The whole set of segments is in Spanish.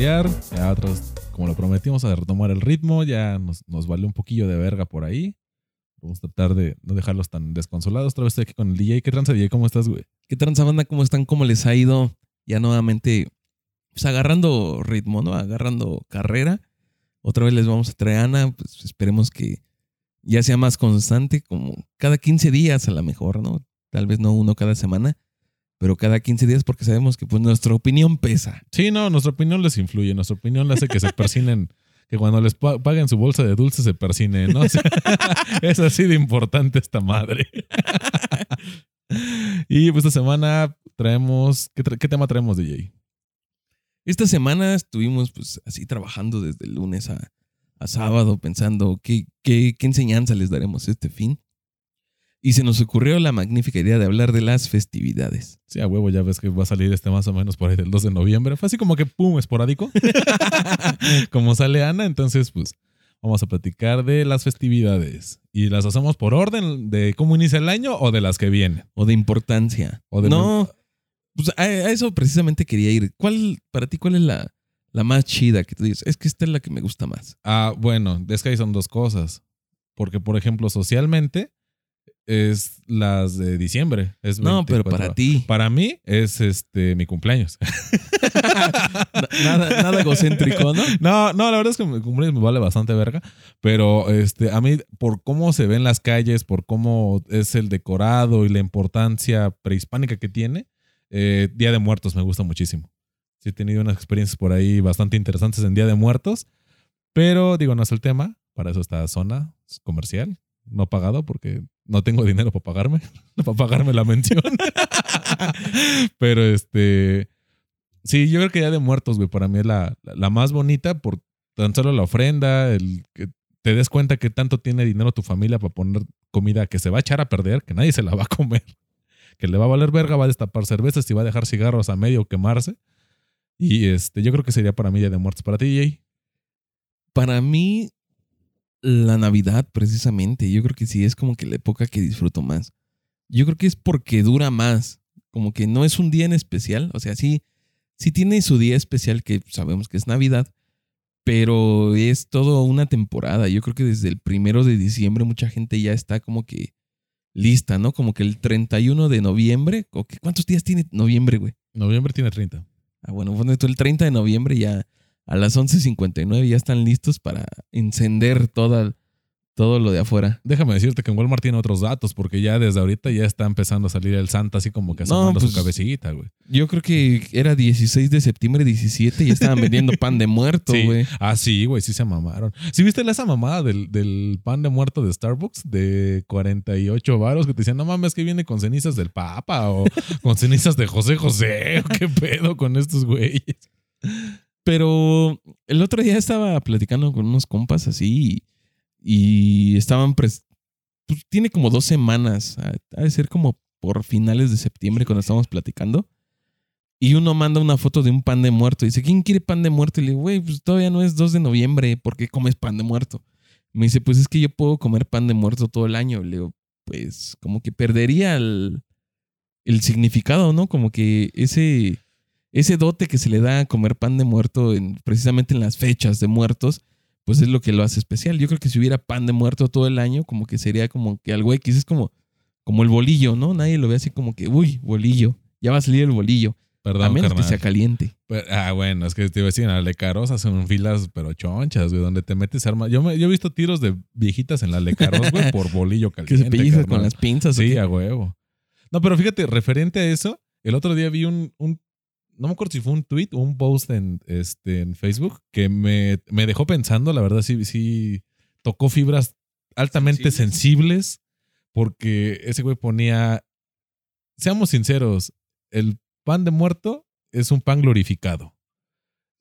Ya otros, como lo prometimos, a retomar el ritmo. Ya nos, nos valió un poquillo de verga por ahí. Vamos a tratar de no dejarlos tan desconsolados. Otra vez estoy aquí con el DJ. ¿Qué tranza, DJ? ¿Cómo estás, güey? ¿Qué tranza, banda? ¿Cómo están? ¿Cómo les ha ido? Ya nuevamente, pues agarrando ritmo, ¿no? Agarrando carrera. Otra vez les vamos a traer a Ana. Pues esperemos que ya sea más constante, como cada 15 días a lo mejor, ¿no? Tal vez no uno cada semana, pero cada 15 días porque sabemos que pues nuestra opinión pesa. Sí, no, nuestra opinión les influye. Nuestra opinión le hace que se persinen, que cuando les pa- paguen su bolsa de dulces se persinen, ¿no? O sea, es así de importante esta madre. y pues esta semana traemos, ¿qué, tra- qué tema traemos, DJ? Esta semana estuvimos pues así trabajando desde el lunes a, a sábado pensando qué, qué, qué enseñanza les daremos este fin. Y se nos ocurrió la magnífica idea de hablar de las festividades. Sí, a huevo, ya ves que va a salir este más o menos por ahí del 2 de noviembre. Fue así como que pum, esporádico. como sale Ana, entonces pues vamos a platicar de las festividades. ¿Y las hacemos por orden de cómo inicia el año o de las que vienen? O de importancia. O de no, pues a, a eso precisamente quería ir. ¿Cuál, para ti, cuál es la, la más chida que tú dices? Es que esta es la que me gusta más. Ah, bueno, es que ahí son dos cosas. Porque, por ejemplo, socialmente es las de diciembre. Es No, pero 24. para ti. Para mí es este mi cumpleaños. Na- Nada, nada egocéntrico, ¿no? No, no, la verdad es que mi cumpleaños me vale bastante verga. Pero este, a mí, por cómo se ven las calles, por cómo es el decorado y la importancia prehispánica que tiene, eh, Día de Muertos me gusta muchísimo. Sí, he tenido unas experiencias por ahí bastante interesantes en Día de Muertos. Pero digo, no es el tema. Para eso está zona comercial, no pagado, porque no tengo dinero para pagarme, para pagarme la mención. pero este. Sí, yo creo que Día de Muertos, güey, para mí es la, la más bonita por tan solo la ofrenda, el que te des cuenta que tanto tiene dinero tu familia para poner comida que se va a echar a perder, que nadie se la va a comer, que le va a valer verga, va a destapar cervezas y va a dejar cigarros a medio quemarse. Y este, yo creo que sería para mí Día de Muertos. Para ti, Jay. Para mí, la Navidad, precisamente, yo creo que sí es como que la época que disfruto más. Yo creo que es porque dura más. Como que no es un día en especial. O sea, sí, sí tiene su día especial que sabemos que es Navidad, pero es todo una temporada. Yo creo que desde el primero de diciembre mucha gente ya está como que lista, ¿no? Como que el 31 de noviembre. ¿o qué? ¿Cuántos días tiene noviembre, güey? Noviembre tiene 30. Ah, bueno, bueno, tú el 30 de noviembre ya a las 11.59 ya están listos para encender toda, todo lo de afuera. Déjame decirte que en Walmart tiene otros datos, porque ya desde ahorita ya está empezando a salir el Santa así como que No, asomando su pues- cabecita, güey. Yo creo que era 16 de septiembre, 17 y estaban vendiendo pan de muerto, Sí. güey. Ah, sí, güey, sí se mamaron. ¿Sí viste esa mamada del, del pan de muerto de Starbucks de 48 varos que te decían, no mames, que viene con cenizas del Papa o con cenizas de José José? ¿O ¿Qué pedo con estos güeyes? Pero el otro día estaba platicando con unos compas así y, y estaban... pues, tiene como dos semanas, ha de ser como por finales de septiembre cuando estábamos platicando. Y uno manda una foto de un pan de muerto. Y dice, ¿quién quiere pan de muerto? Y le digo, güey, pues todavía no es 2 de noviembre. ¿Por qué comes pan de muerto? Me dice, pues es que yo puedo comer pan de muerto todo el año. Le digo, pues como que perdería el, el significado, ¿no? Como que ese, ese dote que se le da a comer pan de muerto en, precisamente en las fechas de muertos, pues es lo que lo hace especial. Yo creo que si hubiera pan de muerto todo el año, como que sería como que algo X, es como, como el bolillo, ¿no? Nadie lo ve así como que, uy, bolillo, ya va a salir el bolillo. Perdón, a menos carnal. que sea caliente. Pero- ah, bueno, es que te iba a decir, en la Lecaros hacen filas, pero chonchas, güey, donde te metes armas. Yo, me- yo he visto tiros de viejitas en la Lecaros, güey, por bolillo Que caliente. se pellizca carnal. con las pinzas. ¿o Sí, a huevo. No, pero fíjate, referente a eso, el otro día vi un, un- no me acuerdo si fue un tweet o un post en, este, en Facebook que me, me dejó pensando, la verdad sí, sí tocó fibras altamente sensibles, porque ese güey ponía, seamos sinceros, el pan de muerto es un pan glorificado.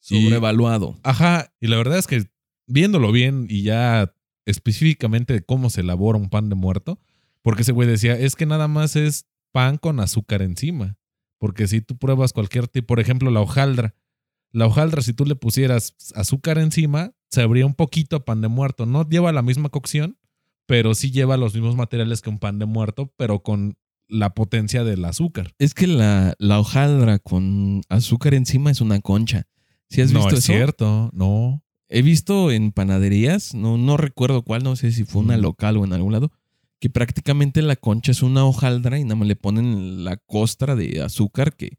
Y- Sobrevaluado. Ajá, y la verdad es que viéndolo bien y ya específicamente de cómo se elabora un pan de muerto, porque ese güey decía, es que nada más es pan con azúcar encima. Porque si tú pruebas cualquier tipo, por ejemplo, la hojaldra, la hojaldra, si tú le pusieras azúcar encima, sabría un poquito a pan de muerto. No lleva la misma cocción, pero sí lleva los mismos materiales que un pan de muerto, pero con la potencia del azúcar. Es que la, la hojaldra con azúcar encima es una concha. ¿Sí has no visto es eso? cierto, no. He visto en panaderías, no, no recuerdo cuál, no sé si fue una local o en algún lado, que prácticamente la concha es una hojaldra y nada más le ponen la costra de azúcar, que,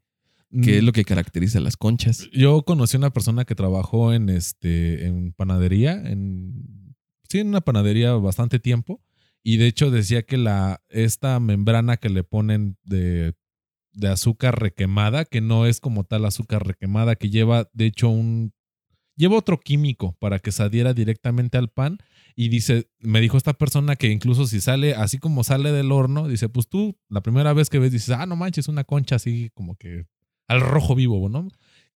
que es Mm, lo que caracteriza las conchas. Yo conocí a una persona que trabajó en este en panadería, en sí, en una panadería bastante tiempo. Y de hecho decía que la, esta membrana que le ponen de, de azúcar requemada, que no es como tal azúcar requemada, que lleva de hecho un lleva otro químico para que se adhiera directamente al pan. Y dice, me dijo esta persona que incluso si sale así como sale del horno, dice, pues tú la primera vez que ves dices, ah, no manches, una concha así como que al rojo vivo, ¿no?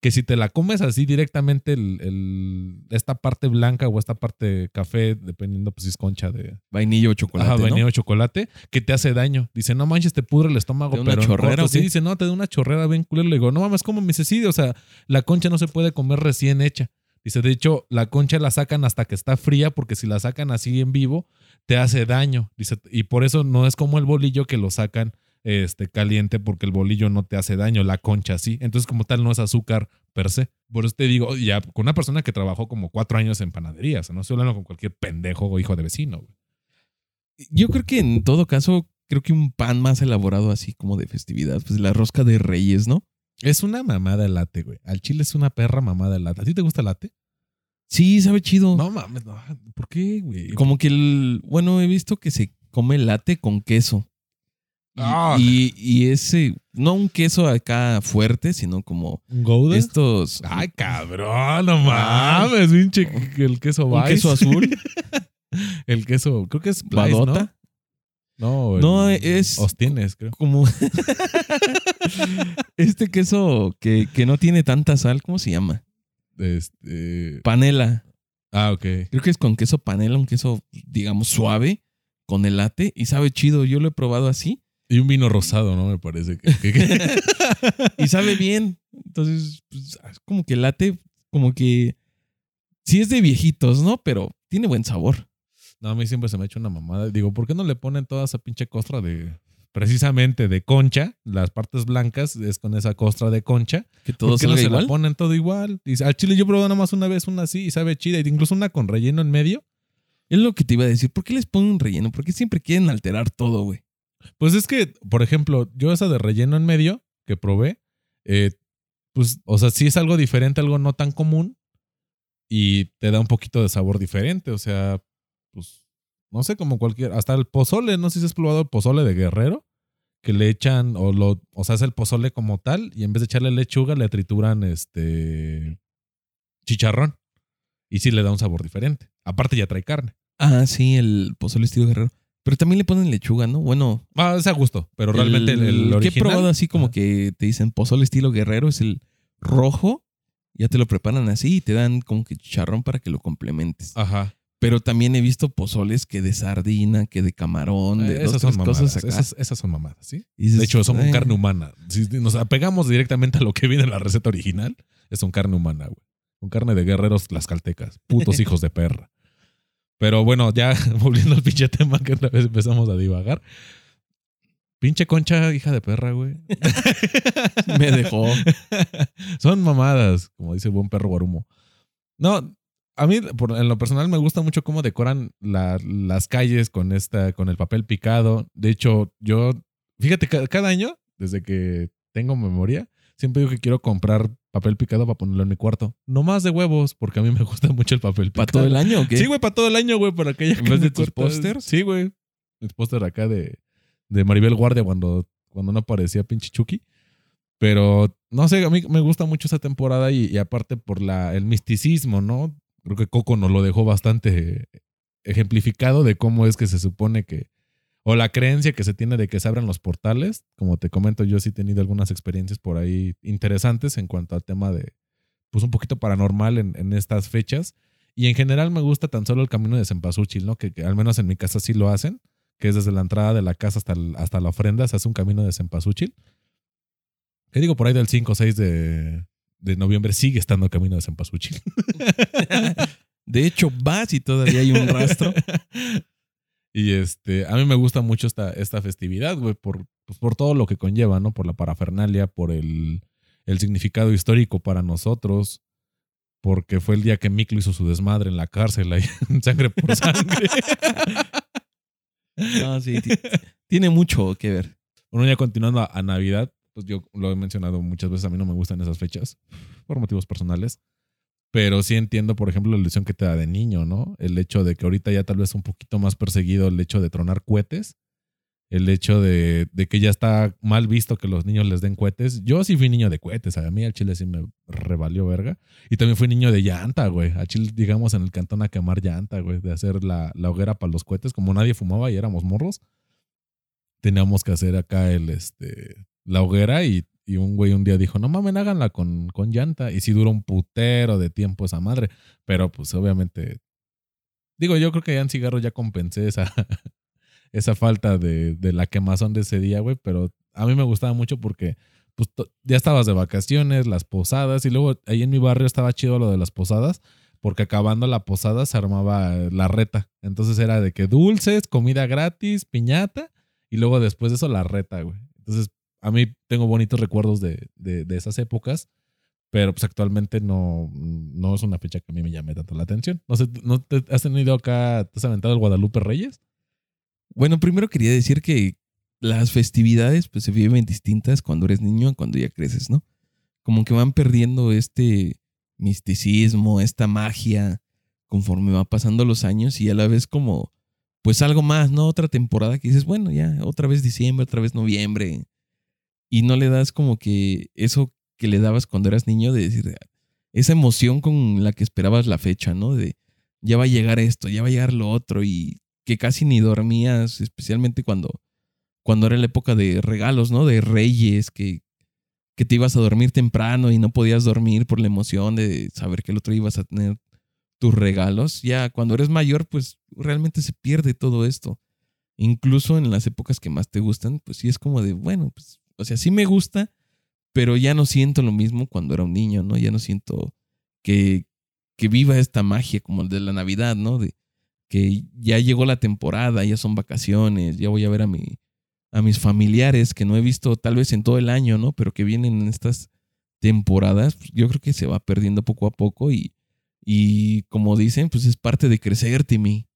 Que si te la comes así directamente, el, el- esta parte blanca o esta parte café, dependiendo pues si es concha de Vainilla o chocolate. ajá, ¿no? vainilla o chocolate, que te hace daño. Dice, no manches, te pudre el estómago, ¿Te da una pero chorrera corto". Sí, dice, no, te da una chorrera bien culero. Le digo, no mames, ¿cómo me dice? Sí, o sea, la concha no se puede comer recién hecha. Dice, de hecho, la concha la sacan hasta que está fría, porque si la sacan así en vivo, te hace daño. Dice, y por eso no es como el bolillo que lo sacan este, caliente, porque el bolillo no te hace daño, la concha sí. Entonces, como tal, no es azúcar per se. Por eso te digo, ya con una persona que trabajó como cuatro años en panadería, o sea, no estoy hablando con cualquier pendejo o hijo de vecino. Yo creo que en todo caso, creo que un pan más elaborado así como de festividad, pues la rosca de reyes, ¿no? Es una mamada el late, güey. Al chile es una perra mamada el late. ¿A ti te gusta el late? Sí, sabe chido. No mames, no. ¿Por qué, güey? Como que el, bueno, he visto que se come late con queso. Y, Ah. y, y ese, no un queso acá fuerte, sino como ¿Un Gouda? estos. Ay, cabrón, no mames, pinche el queso un queso azul, El queso, creo que es badota. No, No, es- Ostienes, creo. Como este queso que, que no tiene tanta sal, ¿cómo se llama? Este... Panela. Ah, ok. Creo que es con queso panela, un queso, digamos, suave, con el late, y sabe chido. Yo lo he probado así. Y un vino rosado, ¿no? Me parece que... que- que- y sabe bien. Entonces, pues, es como que late, como que sí es de viejitos, ¿no? Pero tiene buen sabor. No, a mí siempre se me ha hecho una mamada. Digo, ¿por qué no le ponen toda esa pinche costra de... Precisamente de concha, las partes blancas es con esa costra de concha. Que todo ¿Por qué no se igual. la ponen todo igual? Dice, al chile yo probé nada más una vez una así y sabe chida, y incluso una con relleno en medio. Es lo que te iba a decir. ¿Por qué les ponen un relleno? Porque siempre quieren alterar todo, güey. Pues es que, por ejemplo, yo esa de relleno en medio que probé, eh, pues, o sea, sí es algo diferente, algo no tan común y te da un poquito de sabor diferente. O sea, pues, no sé, como cualquier, hasta el pozole, no sé si has probado el pozole de guerrero, que le echan, o lo, o sea, es el pozole como tal, y en vez de echarle lechuga, le trituran este chicharrón. Y sí le da un sabor diferente. Aparte ya trae carne. Ah, sí, el pozole estilo guerrero. Pero también le ponen lechuga, ¿no? Bueno, Ah, es a gusto, pero realmente el, el que he probado así como que te dicen pozole estilo guerrero es el rojo. Ya te lo preparan así y te dan como que chicharrón para que lo complementes. Ajá. Pero también he visto pozoles que de sardina, que de camarón, de Eh, esas son mamadas. cosas acá. Esas, esas son mamadas, ¿sí? Dices, De hecho, son carne humana. Si nos apegamos directamente a lo que viene en la receta original, es un carne humana, güey. Un carne de guerreros tlaxcaltecas. Putos hijos de perra. Pero bueno, ya volviendo al pinche tema que otra vez empezamos a divagar. Pinche concha, hija de perra, güey. Me dejó. Son mamadas, como dice el buen perro guarumo. No, a mí por- en lo personal me gusta mucho cómo decoran la- las calles con esta, con el papel picado. De hecho, yo, fíjate, ca- cada año, desde que tengo memoria, siempre digo que quiero comprar papel picado para ponerlo en mi cuarto. No más de huevos, porque a mí me gusta mucho el papel picado. ¿Para todo el año o qué? Sí, güey, para todo el año, güey, para que haya ¿En vez de tus pósters? Sí, güey. Mis póster acá de, de Maribel Guardia cuando, cuando no aparecía pinche Chucky. Pero, no sé, a mí me gusta mucho esa temporada y, y aparte por la, el misticismo, ¿no? Creo que Coco nos lo dejó bastante ejemplificado de cómo es que se supone que, o la creencia que se tiene de que se abren los portales. Como te comento, yo sí he tenido algunas experiencias por ahí interesantes en cuanto al tema de, pues un poquito paranormal en, estas fechas. Y en general me gusta tan solo el camino de Cempasúchil, ¿no? Que, que al menos en mi casa sí lo hacen, que es desde la entrada de la casa hasta, hasta la ofrenda, se hace un camino de Cempasúchil. Que digo, por ahí del 5 o 6 de, de noviembre sigue estando camino de Cempasúchil. De hecho, vas y todavía hay un rastro. y este, a mí me gusta mucho esta, esta festividad, güey, por, pues, por todo lo que conlleva, ¿no? Por la parafernalia, por el, el significado histórico para nosotros, porque fue el día que Miklo hizo su desmadre en la cárcel, ahí, sangre por sangre. no, sí, tiene mucho que ver. Bueno, ya continuando a, Navidad, pues yo lo he mencionado muchas veces, a mí no me gustan esas fechas, por motivos personales. Pero sí entiendo, por ejemplo, la ilusión que te da de niño, ¿no? El hecho de que ahorita ya tal vez un poquito más perseguido el hecho de tronar cohetes el hecho de, que ya está mal visto que los niños les den cohetes. Yo sí fui niño de cohetes, a mí al chile sí me revalió verga. Y también fui niño de llanta, güey. A chile, digamos, en el cantón a quemar llanta, güey, de hacer la, hoguera para los cohetes. Como nadie fumaba y éramos morros, teníamos que hacer acá el, este, la hoguera y, un güey un día dijo, no mames, háganla con, con llanta. Y sí duró un putero de tiempo esa madre. Pero pues obviamente Digo, yo creo que ya en cigarro ya compensé esa, esa falta de, de la quemazón de ese día, güey, pero a mí me gustaba mucho porque pues ya estabas de vacaciones, las posadas, y luego ahí en mi barrio estaba chido lo de las posadas, porque acabando la posada se armaba la reta. Entonces era de que dulces, comida gratis, piñata, y luego después de eso la reta, güey. Entonces a mí tengo bonitos recuerdos de, de, esas épocas, pero pues actualmente no, no es una fecha que a mí me llame tanto la atención. No sé, ¿no te has tenido acá, te has aventado el Guadalupe Reyes? Bueno, primero quería decir que las festividades pues se viven distintas cuando eres niño a cuando ya creces, ¿no? Como que van perdiendo este misticismo, esta magia conforme va pasando los años y a la vez como pues algo más, ¿no? Otra temporada que dices, bueno, ya otra vez diciembre, otra vez noviembre y no le das como que eso que le dabas cuando eras niño de decir esa emoción con la que esperabas la fecha, ¿no? De ya va a llegar esto, ya va a llegar lo otro y que casi ni dormías, especialmente cuando, cuando era la época de regalos, ¿no? De reyes, que, que te ibas a dormir temprano y no podías dormir por la emoción de saber que el otro ibas a tener tus regalos. Ya cuando eres mayor, pues realmente se pierde todo esto. Incluso en las épocas que más te gustan, pues sí es como de, bueno, pues, o sea, sí me gusta, pero ya no siento lo mismo cuando era un niño, ¿no? Ya no siento que, que viva esta magia como el de la Navidad, ¿no? De, que ya llegó la temporada, ya son vacaciones, ya voy a ver a, mi, a mis familiares que no he visto tal vez en todo el año, ¿no? Pero que vienen en estas temporadas, pues, yo creo que se va perdiendo poco a poco y, y como dicen, pues es parte de crecer, Timmy.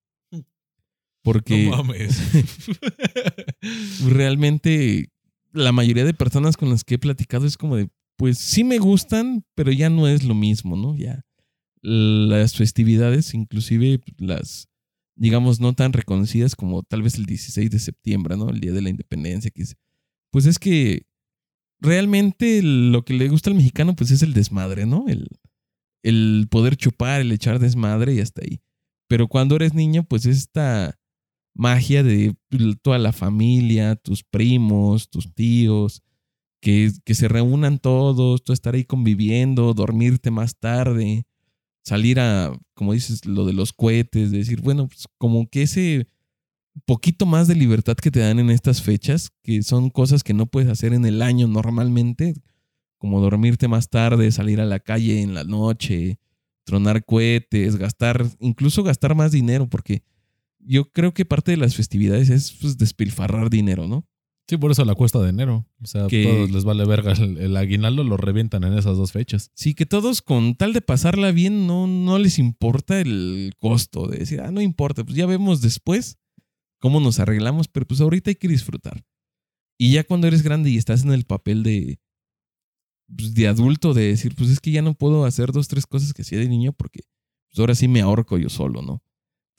Porque no mames. realmente la mayoría de personas con las que he platicado es como de, pues sí me gustan, pero ya no es lo mismo, ¿no? Ya las festividades, inclusive las digamos, no tan reconocidas como tal vez el 16 de septiembre, ¿no? El Día de la Independencia, que pues es que realmente lo que le gusta al mexicano, pues es el desmadre, ¿no? El, el poder chupar, el echar desmadre y hasta ahí. Pero cuando eres niño, pues esta magia de toda la familia, tus primos, tus tíos, que, que se reúnan todos, tú estar ahí conviviendo, dormirte más tarde, salir a, como dices, lo de los cohetes, decir, bueno, pues como que ese poquito más de libertad que te dan en estas fechas, que son cosas que no puedes hacer en el año normalmente, como dormirte más tarde, salir a la calle en la noche, tronar cohetes, gastar, incluso gastar más dinero, porque yo creo que parte de las festividades es pues, despilfarrar dinero, ¿no? Sí, por eso la cuesta de enero. O sea, a todos les vale verga. El, aguinaldo lo revientan en esas dos fechas. Sí, que todos con tal de pasarla bien no, no les importa el costo de decir, ah, no importa, pues ya vemos después cómo nos arreglamos, pero pues ahorita hay que disfrutar. Y ya cuando eres grande y estás en el papel de, pues, de adulto, de decir, pues es que ya no puedo hacer dos, tres cosas que hacía de niño porque pues ahora sí me ahorco yo solo, ¿no?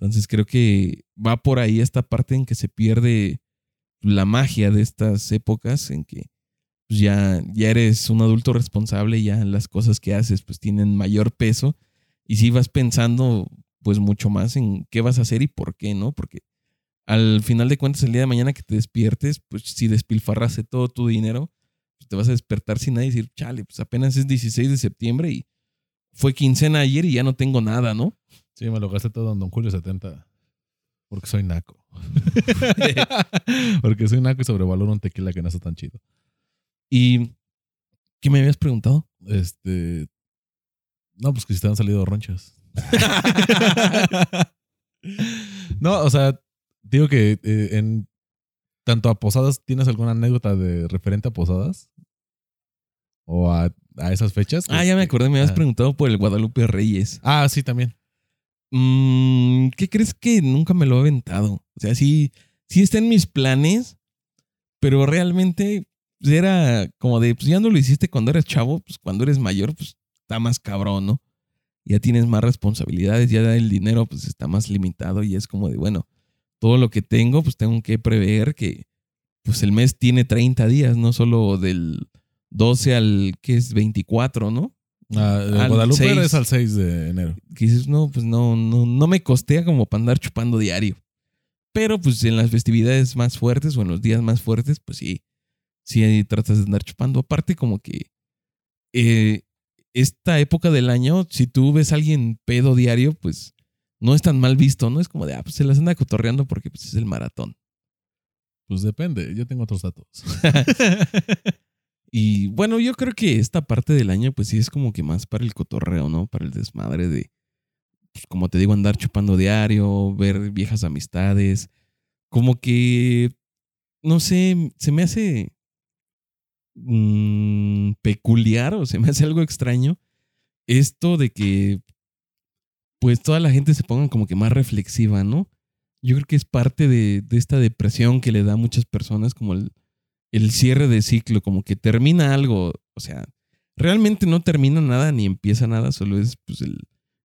Entonces creo que va por ahí esta parte en que se pierde la magia de estas épocas en que pues, ya, ya eres un adulto responsable, ya las cosas que haces pues tienen mayor peso y si vas pensando pues mucho más en qué vas a hacer y por qué, ¿no? Porque al final de cuentas el día de mañana que te despiertes, pues si despilfarraste todo tu dinero, pues te vas a despertar sin nada y decir, chale, pues apenas es 16 de septiembre y fue quincena ayer y ya no tengo nada, ¿no? Sí, me lo gasté todo en Don Julio 70. Porque soy naco. Porque soy naco y sobrevaloro un tequila que no está tan chido. ¿Y qué me habías preguntado? Este. No, pues que si te han salido ronchas. no, o sea, digo que eh, en tanto a posadas, ¿tienes alguna anécdota de referente a posadas? ¿O a, a esas fechas? Ah, ya me acordé, me habías Ah. preguntado por el Guadalupe Reyes. Ah, sí, también. Mm, ¿Qué crees que nunca me lo he aventado? O sea, sí, sí está en mis planes, pero realmente era como de, pues ya no lo hiciste cuando eras chavo, pues cuando eres mayor, pues está más cabrón, ¿no? Ya tienes más responsabilidades, ya el dinero pues está más limitado y es como de, bueno, todo lo que tengo, pues tengo que prever que pues el mes tiene 30 días, no solo del 12 al que es 24, ¿no? Ah, Al Guadalupe 6. es al 6 de enero. que dices, no, pues no, no, no me costea como para andar chupando diario. Pero pues en las festividades más fuertes o en los días más fuertes, pues sí, sí tratas de andar chupando. Aparte como que eh, esta época del año, si tú ves a alguien pedo diario, pues no es tan mal visto, ¿no? Es como de, ah, pues se las anda cotorreando porque pues es el maratón. Pues depende, yo tengo otros datos. Y bueno, yo creo que esta parte del año, pues sí es como que más para el cotorreo, ¿no? Para el desmadre de, pues, como te digo, andar chupando diario, ver viejas amistades. Como que, no sé, se me hace mm, peculiar o se me hace algo extraño esto de que, pues toda la gente se ponga como que más reflexiva, ¿no? Yo creo que es parte de, de esta depresión que le da a muchas personas, como el, el cierre de ciclo, como que termina algo, o sea, realmente no termina nada ni empieza nada, solo es pues, el,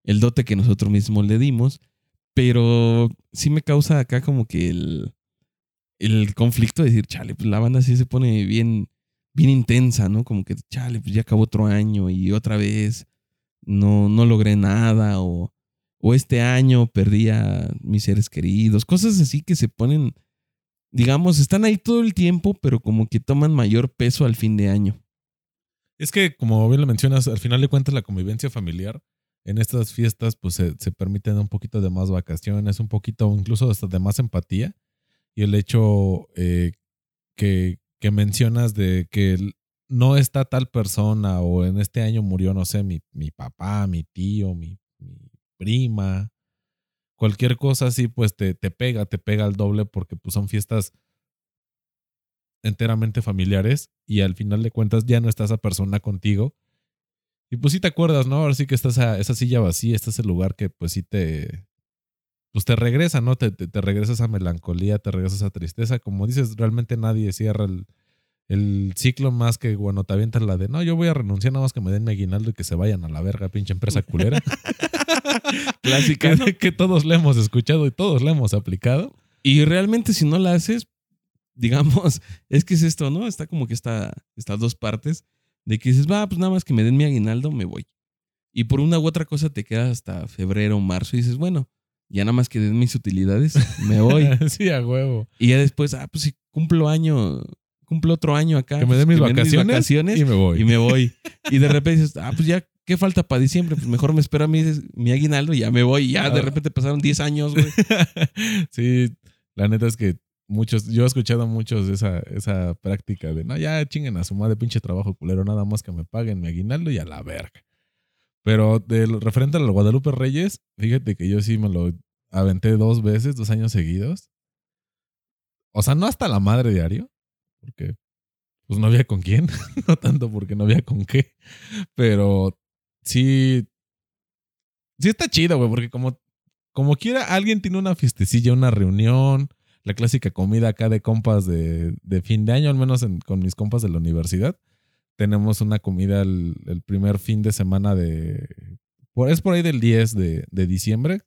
el dote que nosotros mismos le dimos, pero sí me causa acá como que el, el conflicto de decir, chale, pues la banda sí se pone bien, bien intensa, ¿no? Como que, chale, pues ya acabó otro año y otra vez no, no logré nada o, o este año perdí a mis seres queridos, cosas así que se ponen digamos, están ahí todo el tiempo, pero como que toman mayor peso al fin de año. Es que, como bien lo mencionas, al final de cuentas la convivencia familiar en estas fiestas pues se, se permiten un poquito de más vacaciones, un poquito incluso hasta de más empatía. Y el hecho eh, que, que mencionas de que no está tal persona o en este año murió, no sé, mi, mi papá, mi tío, mi prima, cualquier cosa así, pues te, te pega, te pega al doble porque pues son fiestas enteramente familiares y al final de cuentas ya no está esa persona contigo. Y pues sí te acuerdas, ¿no? Ahora sí que está esa, esa silla vacía, este es el lugar que pues sí te... Pues te regresa, ¿no? Te, te, te regresa esa melancolía, te regresa esa tristeza. Como dices, realmente nadie cierra el, el ciclo más que, bueno, te avientas la de, no, yo voy a renunciar nada más que me den mi aguinaldo y que se vayan a la verga, pinche empresa culera. Clásica, que, ¿no? que todos le hemos escuchado y todos le hemos aplicado. Y realmente si no la haces, digamos, es que es esto, ¿no? Está como que está estas dos partes de que dices, va, pues nada más que me den mi aguinaldo, me voy. Y por una u otra cosa te quedas hasta febrero o marzo y dices, bueno, ya nada más que den mis utilidades, me voy. sí, a huevo. y ya después, ah, pues si cumplo año, cumplo otro año acá. Que me pues, den mis den vacaciones, vacaciones y me voy. y me voy. Y de repente dices, ah, pues ya, ¿qué falta para diciembre? Pues mejor me espero a mi, mi aguinaldo y ya me voy. Y ya de Ah. repente pasaron 10 años, güey. sí, la neta es que muchos, yo he escuchado a muchos esa, esa práctica de, no, ya chinguen a su madre pinche trabajo culero, nada más que me paguen mi aguinaldo y a la verga. Pero del referente al Guadalupe Reyes, fíjate que yo sí me lo aventé dos veces, dos años seguidos. O sea, no hasta la madre diario, porque pues no había con quién, no tanto porque no había con qué, pero sí, sí está chido, güey, porque como, como quiera, alguien tiene una fiestecilla, una reunión, la clásica comida acá de compas de, de fin de año, al menos en- con mis compas de la universidad. Tenemos una comida el, primer fin de semana de... es por ahí del 10 de, de diciembre.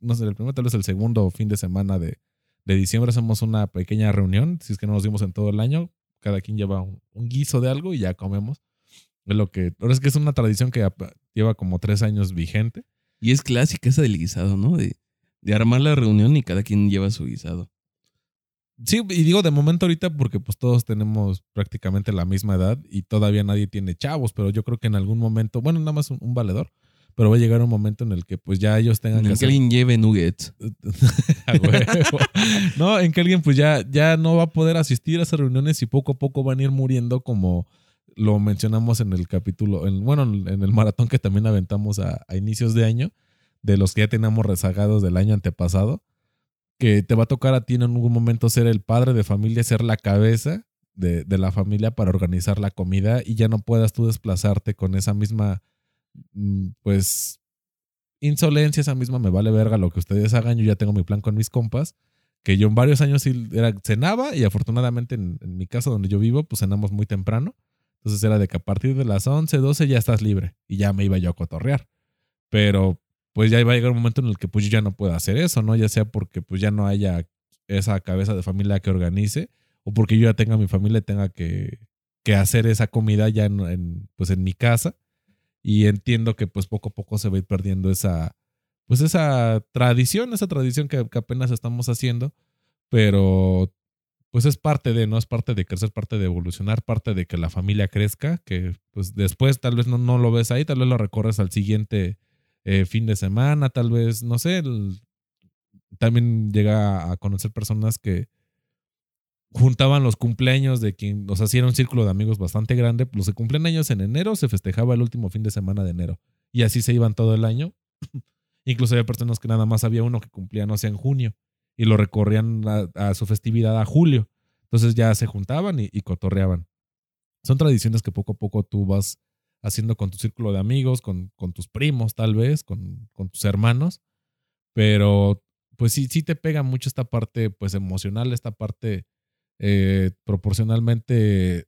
no sé, el primero tal vez el segundo fin de semana de, de diciembre hacemos una pequeña reunión. Si es que no nos dimos en todo el año, cada quien lleva un guiso de algo y ya comemos. Es lo que... Ahora es que es una tradición que lleva como tres años vigente. Y es clásica esa del guisado, ¿no? De, de armar la reunión y cada quien lleva su guisado. Sí, y digo de momento ahorita porque pues todos tenemos prácticamente la misma edad y todavía nadie tiene chavos, pero yo creo que en algún momento, bueno, nada más un, un valedor, pero va a llegar un momento en el que pues ya ellos tengan En que que alguien lleve nuggets. No, en que alguien pues ya, ya no va a poder asistir a esas reuniones y poco a poco van a ir muriendo como lo mencionamos en el capítulo, en, bueno, en el maratón que también aventamos a, inicios de año, de los que ya teníamos rezagados del año antepasado, que te va a tocar a ti en algún momento ser el padre de familia, ser la cabeza de, la familia para organizar la comida y ya no puedas tú desplazarte con esa misma, mm, pues, insolencia, esa misma me vale verga lo que ustedes hagan, yo ya tengo mi plan con mis compas, que yo en varios años era, cenaba y afortunadamente en, en mi casa donde yo vivo, pues cenamos muy temprano. Entonces era de que a partir de las 11, 12 ya estás libre y ya me iba yo a cotorrear. Pero pues ya iba a llegar un momento en el que pues yo ya no puedo hacer eso, ¿no? Ya sea porque pues ya no haya esa cabeza de familia que organice o porque yo ya tenga mi familia y tenga que, que hacer esa comida ya en, en, pues en mi casa. Y entiendo que pues poco a poco se va a ir perdiendo esa, pues esa tradición, esa tradición que, que apenas estamos haciendo, pero pues es parte de, ¿no? Es parte de crecer, parte de evolucionar, parte de que la familia crezca, que pues después tal vez no, no lo ves ahí, tal vez lo recorres al siguiente eh, fin de semana, tal vez, no sé, el, también llega a conocer personas que juntaban los cumpleaños de quien, o sea, si era un círculo de amigos bastante grande, los que cumplen años en enero se festejaba el último fin de semana de enero y así se iban todo el año. Incluso había personas que nada más había uno que cumplía, no sé, en junio y lo recorrían a, su festividad a julio. Entonces ya se juntaban y, y, cotorreaban. Son tradiciones que poco a poco tú vas haciendo con tu círculo de amigos, con, con tus primos tal vez, con, con, tus hermanos, pero pues sí, sí te pega mucho esta parte pues emocional, esta parte eh, proporcionalmente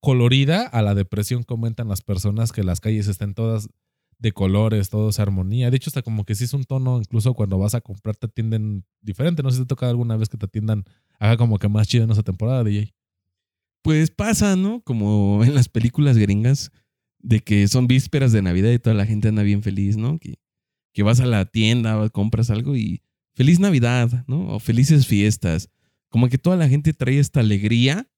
colorida a la depresión comentan las personas que las calles estén todas de colores, todo esa armonía. De hecho, hasta como que sí es un tono, incluso cuando vas a comprar te atienden diferente. No sé si te toca alguna vez que te atiendan, haga como que más chido en esa temporada, DJ. Pues pasa, ¿no? Como en las películas gringas, de que son vísperas de Navidad y toda la gente anda bien feliz, ¿no? Que, que vas a la tienda, compras algo y feliz Navidad, ¿no? O felices fiestas. Como que toda la gente trae esta alegría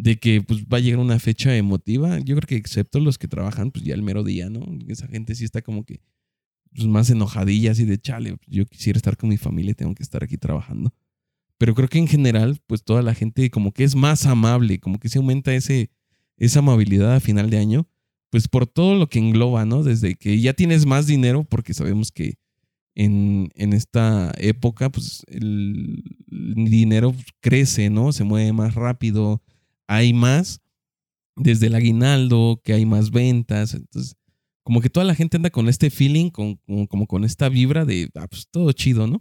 de que pues va a llegar una fecha emotiva. Yo creo que excepto los que trabajan pues ya el mero día, ¿no? Esa gente sí está como que pues, más enojadilla, así de chale, yo quisiera estar con mi familia y tengo que estar aquí trabajando. Pero creo que en general pues toda la gente como que es más amable, como que se aumenta ese, esa amabilidad a final de año, pues por todo lo que engloba, ¿no? Desde que ya tienes más dinero, porque sabemos que en, en esta época pues el dinero crece, ¿no? Se mueve más rápido hay más desde el aguinaldo, que hay más ventas. Entonces, como que toda la gente anda con este feeling, con, como con esta vibra de, ah, pues todo chido, ¿no?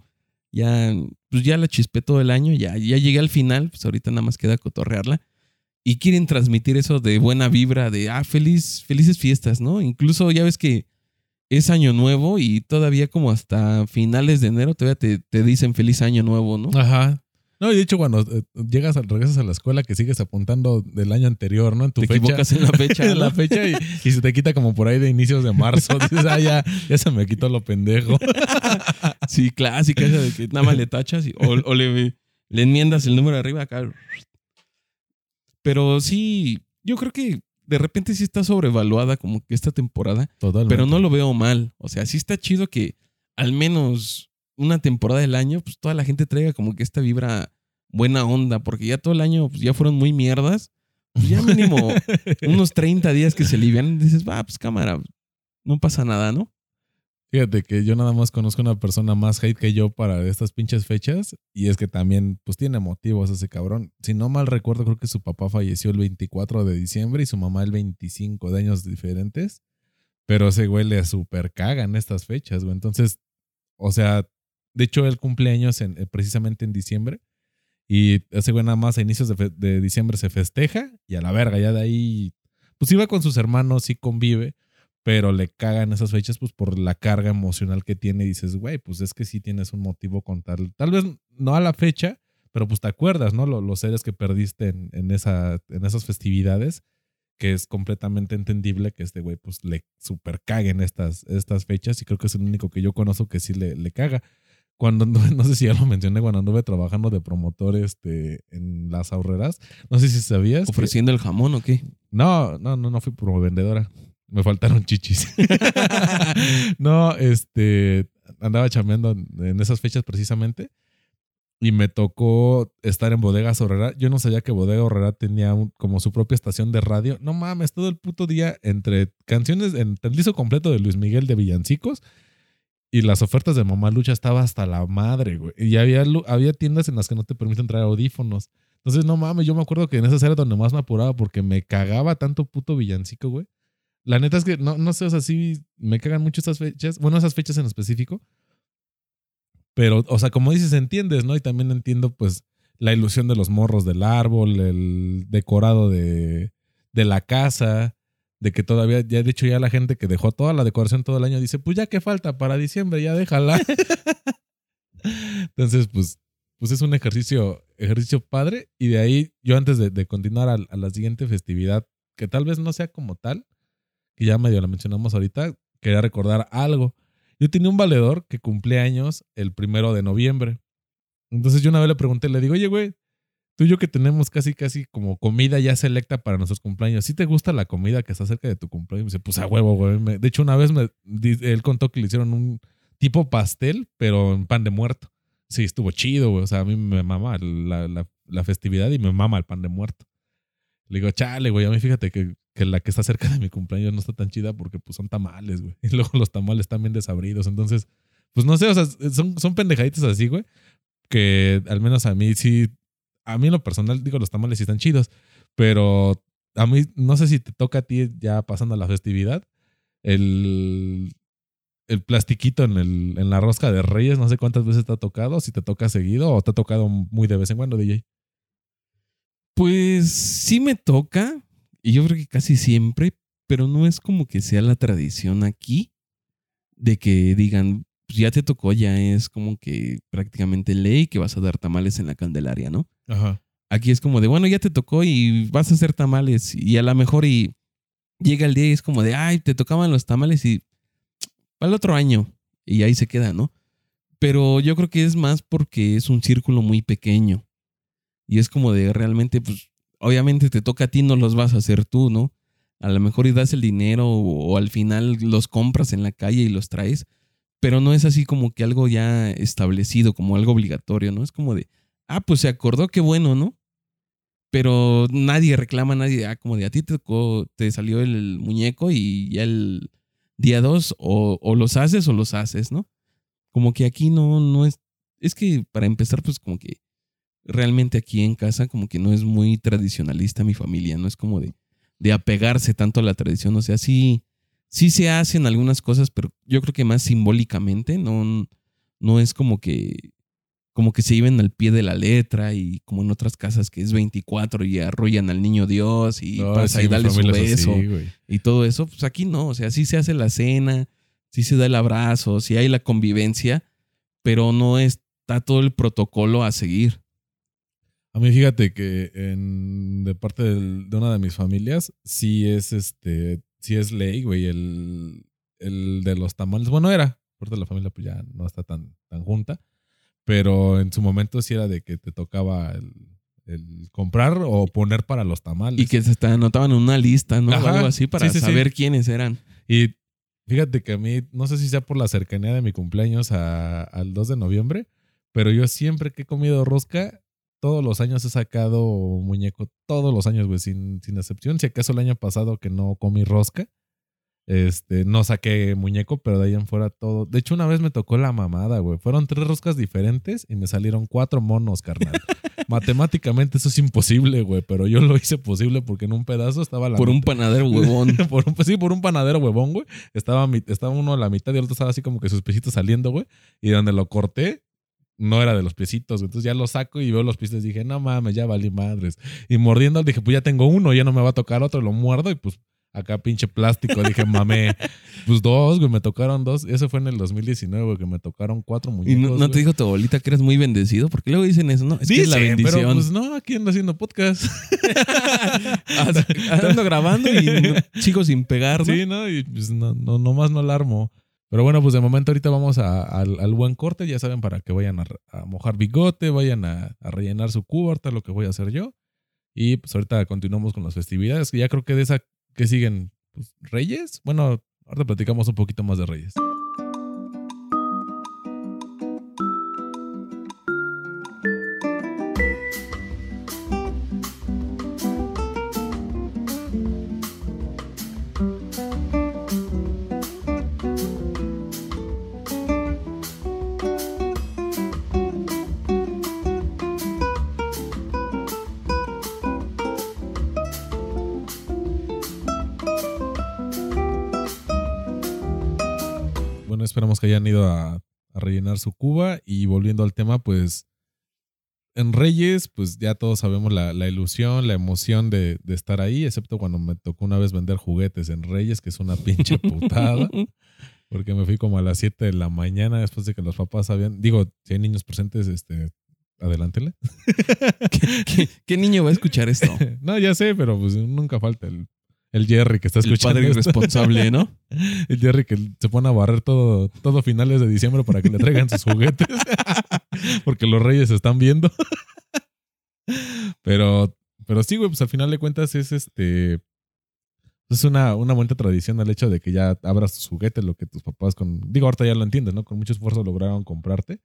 Ya, pues ya la chispé todo el año, ya, ya llegué al final, pues ahorita nada más queda cotorrearla. Y quieren transmitir eso de buena vibra, de, ah, feliz, felices fiestas, ¿no? Incluso ya ves que es año nuevo y todavía como hasta finales de enero todavía te, te dicen feliz año nuevo, ¿no? Ajá. No, y de hecho, cuando eh, llegas, al, regresas a la escuela, que sigues apuntando del año anterior, ¿no? En tu te fecha. equivocas en la fecha. en la fecha y, y, se te quita como por ahí de inicios de marzo. Dices, ah, ya, ya se me quitó lo pendejo. sí, clásica esa de que nada más le tachas y, o, o le, le, enmiendas el número de arriba acá. Pero sí, yo creo que de repente sí está sobrevaluada como que esta temporada. Totalmente. Pero no lo veo mal. O sea, sí está chido que al menos una temporada del año, pues toda la gente traiga como que esta vibra buena onda, porque ya todo el año pues, ya fueron muy mierdas. Pues ya mínimo unos 30 días que se alivian, dices, va, pues cámara, no pasa nada, ¿no? Fíjate que yo nada más conozco una persona más hate que yo para estas pinches fechas y es que también pues tiene motivos ese cabrón. Si no mal recuerdo creo que su papá falleció el 24 de diciembre y su mamá el 25 de años diferentes, pero ese güey le super caga en estas fechas, güey. Entonces, o sea, de hecho, el cumpleaños en, eh, precisamente en diciembre. Y ese güey nada más a inicios de, de, diciembre se festeja y a la verga, ya de ahí, pues iba con sus hermanos, sí convive, pero le cagan esas fechas pues por la carga emocional que tiene y dices, güey, pues es que sí tienes un motivo con tal, tal vez no a la fecha, pero pues te acuerdas, ¿no? Los, los seres que perdiste en, en, esa, en esas festividades, que es completamente entendible que este güey pues le super caguen estas, estas fechas y creo que es el único que yo conozco que sí le, le caga cuando no sé si ya lo mencioné, cuando anduve trabajando de promotor este, en las ahorreras, no sé si sabías. ¿Ofreciendo que... el jamón o qué? No, no, no, no fui como vendedora. Me faltaron chichis. no, este, andaba chameando en esas fechas precisamente. y me tocó estar en Bodega Horrera. Yo no sabía que Bodega Horrera tenía como su propia estación de radio. No mames, todo el puto día entre canciones, entre el disco completo de Luis Miguel de Villancicos y las ofertas de Mamá Lucha estaba hasta la madre, güey. Y había, había tiendas en las que no te permiten traer audífonos. Entonces, no mames, yo me acuerdo que en esa era donde más me apuraba porque me cagaba tanto puto villancico, güey. La neta es que no, no sé, o sea, sí me cagan mucho esas fechas. Bueno, esas fechas en específico. Pero, o sea, como dices, entiendes, ¿no? Y también entiendo, pues, la ilusión de los morros del árbol, el decorado de, de la casa, de que todavía, ya de hecho, ya la gente que dejó toda la decoración todo el año dice, pues ya que falta para diciembre, ya déjala. Entonces, pues, pues es un ejercicio, ejercicio padre. Y de ahí, yo antes de, continuar a, la siguiente festividad, que tal vez no sea como tal, que ya medio la mencionamos ahorita, quería recordar algo. Yo tenía un valedor que cumple años el primero de noviembre. Entonces yo una vez le pregunté, le digo, oye, güey, tú y yo que tenemos casi, casi como comida ya selecta para nuestros cumpleaños, ¿sí te gusta la comida que está cerca de tu cumpleaños? Me dice, pues a huevo, güey. De hecho, una vez me, él contó que le hicieron un tipo pastel, pero en pan de muerto. Sí, estuvo chido, güey. O sea, a mí me mama la, festividad y me mama el pan de muerto. Le digo, chale, güey, a mí fíjate que, que, la que está cerca de mi cumpleaños no está tan chida porque pues son tamales, güey. Y luego los tamales están bien desabridos. Entonces, pues no sé, o sea, son, son pendejaditos así, güey. Que al menos a mí sí a mí en lo personal, digo, los tamales sí están chidos, pero a mí, no sé si te toca a ti ya pasando la festividad, el, el plastiquito en, el, en la rosca de Reyes, no sé cuántas veces te ha tocado, si te toca seguido o te ha tocado muy de vez en cuando, DJ. Pues sí me toca, y yo creo que casi siempre, pero no es como que sea la tradición aquí de que digan, pues ya te tocó, ya es como que prácticamente ley que vas a dar tamales en la Candelaria, ¿no? Ajá. Aquí es como de, bueno, ya te tocó y vas a hacer tamales y a lo mejor y llega el día y es como de, ay, te tocaban los tamales y el otro año y ahí se queda, ¿no? Pero yo creo que es más porque es un círculo muy pequeño y es como de realmente, pues, obviamente te toca a ti, no los vas a hacer tú, ¿no? A lo mejor y das el dinero o al final los compras en la calle y los traes, pero no es así como que algo ya establecido, como algo obligatorio, ¿no? Es como de, ah, pues se acordó, qué bueno, ¿no? Pero nadie reclama, nadie, ah, como de a ti te, te salió el muñeco y ya el día dos o, o, los haces o los haces, ¿no? Como que aquí no, no es, es que para empezar, pues como que realmente aquí en casa como que no es muy tradicionalista mi familia, no es como de, de apegarse tanto a la tradición, o sea, sí sí se hacen algunas cosas, pero yo creo que más simbólicamente, no, no es como que como que se lleven al pie de la letra y como en otras casas que es 24 y arrollan al niño Dios y pasa y dale su beso y todo eso, pues aquí no, o sea, sí se hace la cena, sí se da el abrazo, sí hay la convivencia, pero no está todo el protocolo a seguir. A mí fíjate que en, de parte de una de mis familias sí es este sí es ley, güey, el, el de los tamales. Bueno, era, porque la familia pues ya no está tan, tan junta, pero en su momento sí era de que te tocaba el, comprar o poner para los tamales. Y que se anotaban en una lista, ¿no? algo así para saber quiénes eran. Y fíjate que a mí, no sé si sea por la cercanía de mi cumpleaños al 2 de noviembre, pero yo siempre que he comido rosca, todos los años he sacado muñeco, todos los años, güey, sin, sin excepción. Si acaso el año pasado que no comí rosca, este, no saqué muñeco, pero de ahí en fuera todo. De hecho, una vez me tocó la mamada, güey. Fueron tres roscas diferentes y me salieron cuatro monos, carnal. Matemáticamente eso es imposible, güey, pero yo lo hice posible porque en un pedazo estaba la. Por un panadero huevón. por un, sí, por un panadero huevón, güey. Estaba, estaba uno a la mitad y el otro estaba así como que sus piecitos saliendo, güey. Y donde lo corté, no era de los piecitos. Entonces ya lo saco y veo los piecitos y dije, no mames, ya valí madres. Y mordiendo, dije, pues ya tengo uno, ya no me va a tocar otro. Lo muerdo y pues acá pinche plástico. Dije, mame, pues dos, güey, me tocaron dos. Eso fue en el 2019, güey, que me tocaron cuatro muñecos. ¿Y no, te dijo tu abuelita que eres muy bendecido? Porque luego dicen eso, ¿no? Es que es la bendición. pero pues no, aquí ando haciendo podcast. ando grabando y sigo sin pegar, ¿no? Sí, ¿no? Y pues no, no, nomás no alarmo. Pero bueno, pues de momento ahorita vamos al, buen corte, ya saben, para que vayan a, mojar bigote, vayan a, rellenar su cuarta, lo que voy a hacer yo. Y pues ahorita continuamos con las festividades, que ya creo que de esa que siguen pues, Reyes. Bueno, ahorita platicamos un poquito más de Reyes. Hayan ido a, a rellenar su cuba. Y volviendo al tema, pues en Reyes, pues ya todos sabemos la, la ilusión, la emoción de, de, estar ahí, excepto cuando me tocó una vez vender juguetes en Reyes, que es una pinche putada. Porque me fui como a las 7 de la mañana después de que los papás habían. Digo, si hay niños presentes, este, adelántele. ¿Qué, qué, qué niño va a escuchar esto? no, ya sé, pero pues nunca falta el, el Jerry que está escuchando. El padre irresponsable, ¿no? el Jerry que se pone a barrer todo, todo finales de diciembre para que le traigan sus juguetes. Porque los reyes están viendo. pero, pero sí, güey, pues al final de cuentas es este. Es una, una buena tradición el hecho de que ya abras tus juguetes, lo que tus papás con. Digo, ahorita ya lo entiendes, ¿no? Con mucho esfuerzo lograron comprarte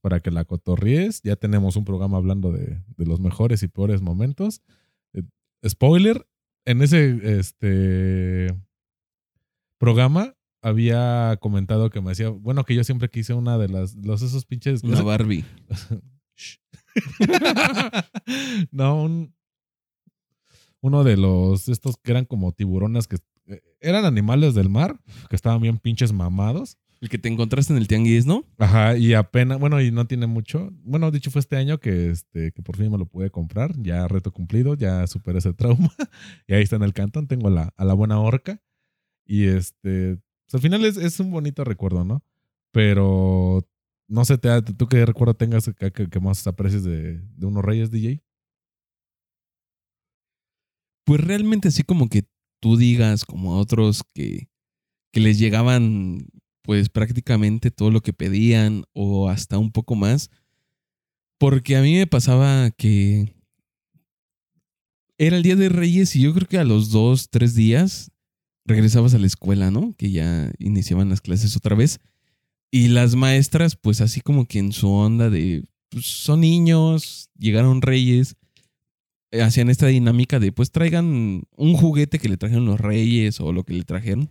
para que la cotorríes. Ya tenemos un programa hablando de, de los mejores y peores momentos. Eh, spoiler, en ese este, programa había comentado que me decía, bueno, que yo siempre quise una de las, los esos pinches... Una Barbie. no, un, uno de los, estos que eran como tiburones que eh, eran animales del mar, que estaban bien pinches mamados. El que te encontraste en el tianguis, ¿no? Ajá, y apenas, bueno, y no tiene mucho. Bueno, dicho fue este año que, este, que por fin me lo pude comprar. Ya reto cumplido, ya superé ese trauma. y ahí está en el cantón, tengo la, a la buena horca. Y este, pues al final es, es, un bonito recuerdo, ¿no? Pero no sé, te, ¿tú qué recuerdo tengas que, que, que más aprecies de, de unos reyes, DJ? Pues realmente así como que tú digas, como a otros que, que les llegaban pues prácticamente todo lo que pedían o hasta un poco más. Porque a mí me pasaba que era el Día de Reyes y yo creo que a los dos, tres días regresabas a la escuela, ¿no? Que ya iniciaban las clases otra vez. Y las maestras, pues así como que en su onda de, pues son niños, llegaron reyes, hacían esta dinámica de, pues traigan un juguete que le trajeron los reyes o lo que le trajeron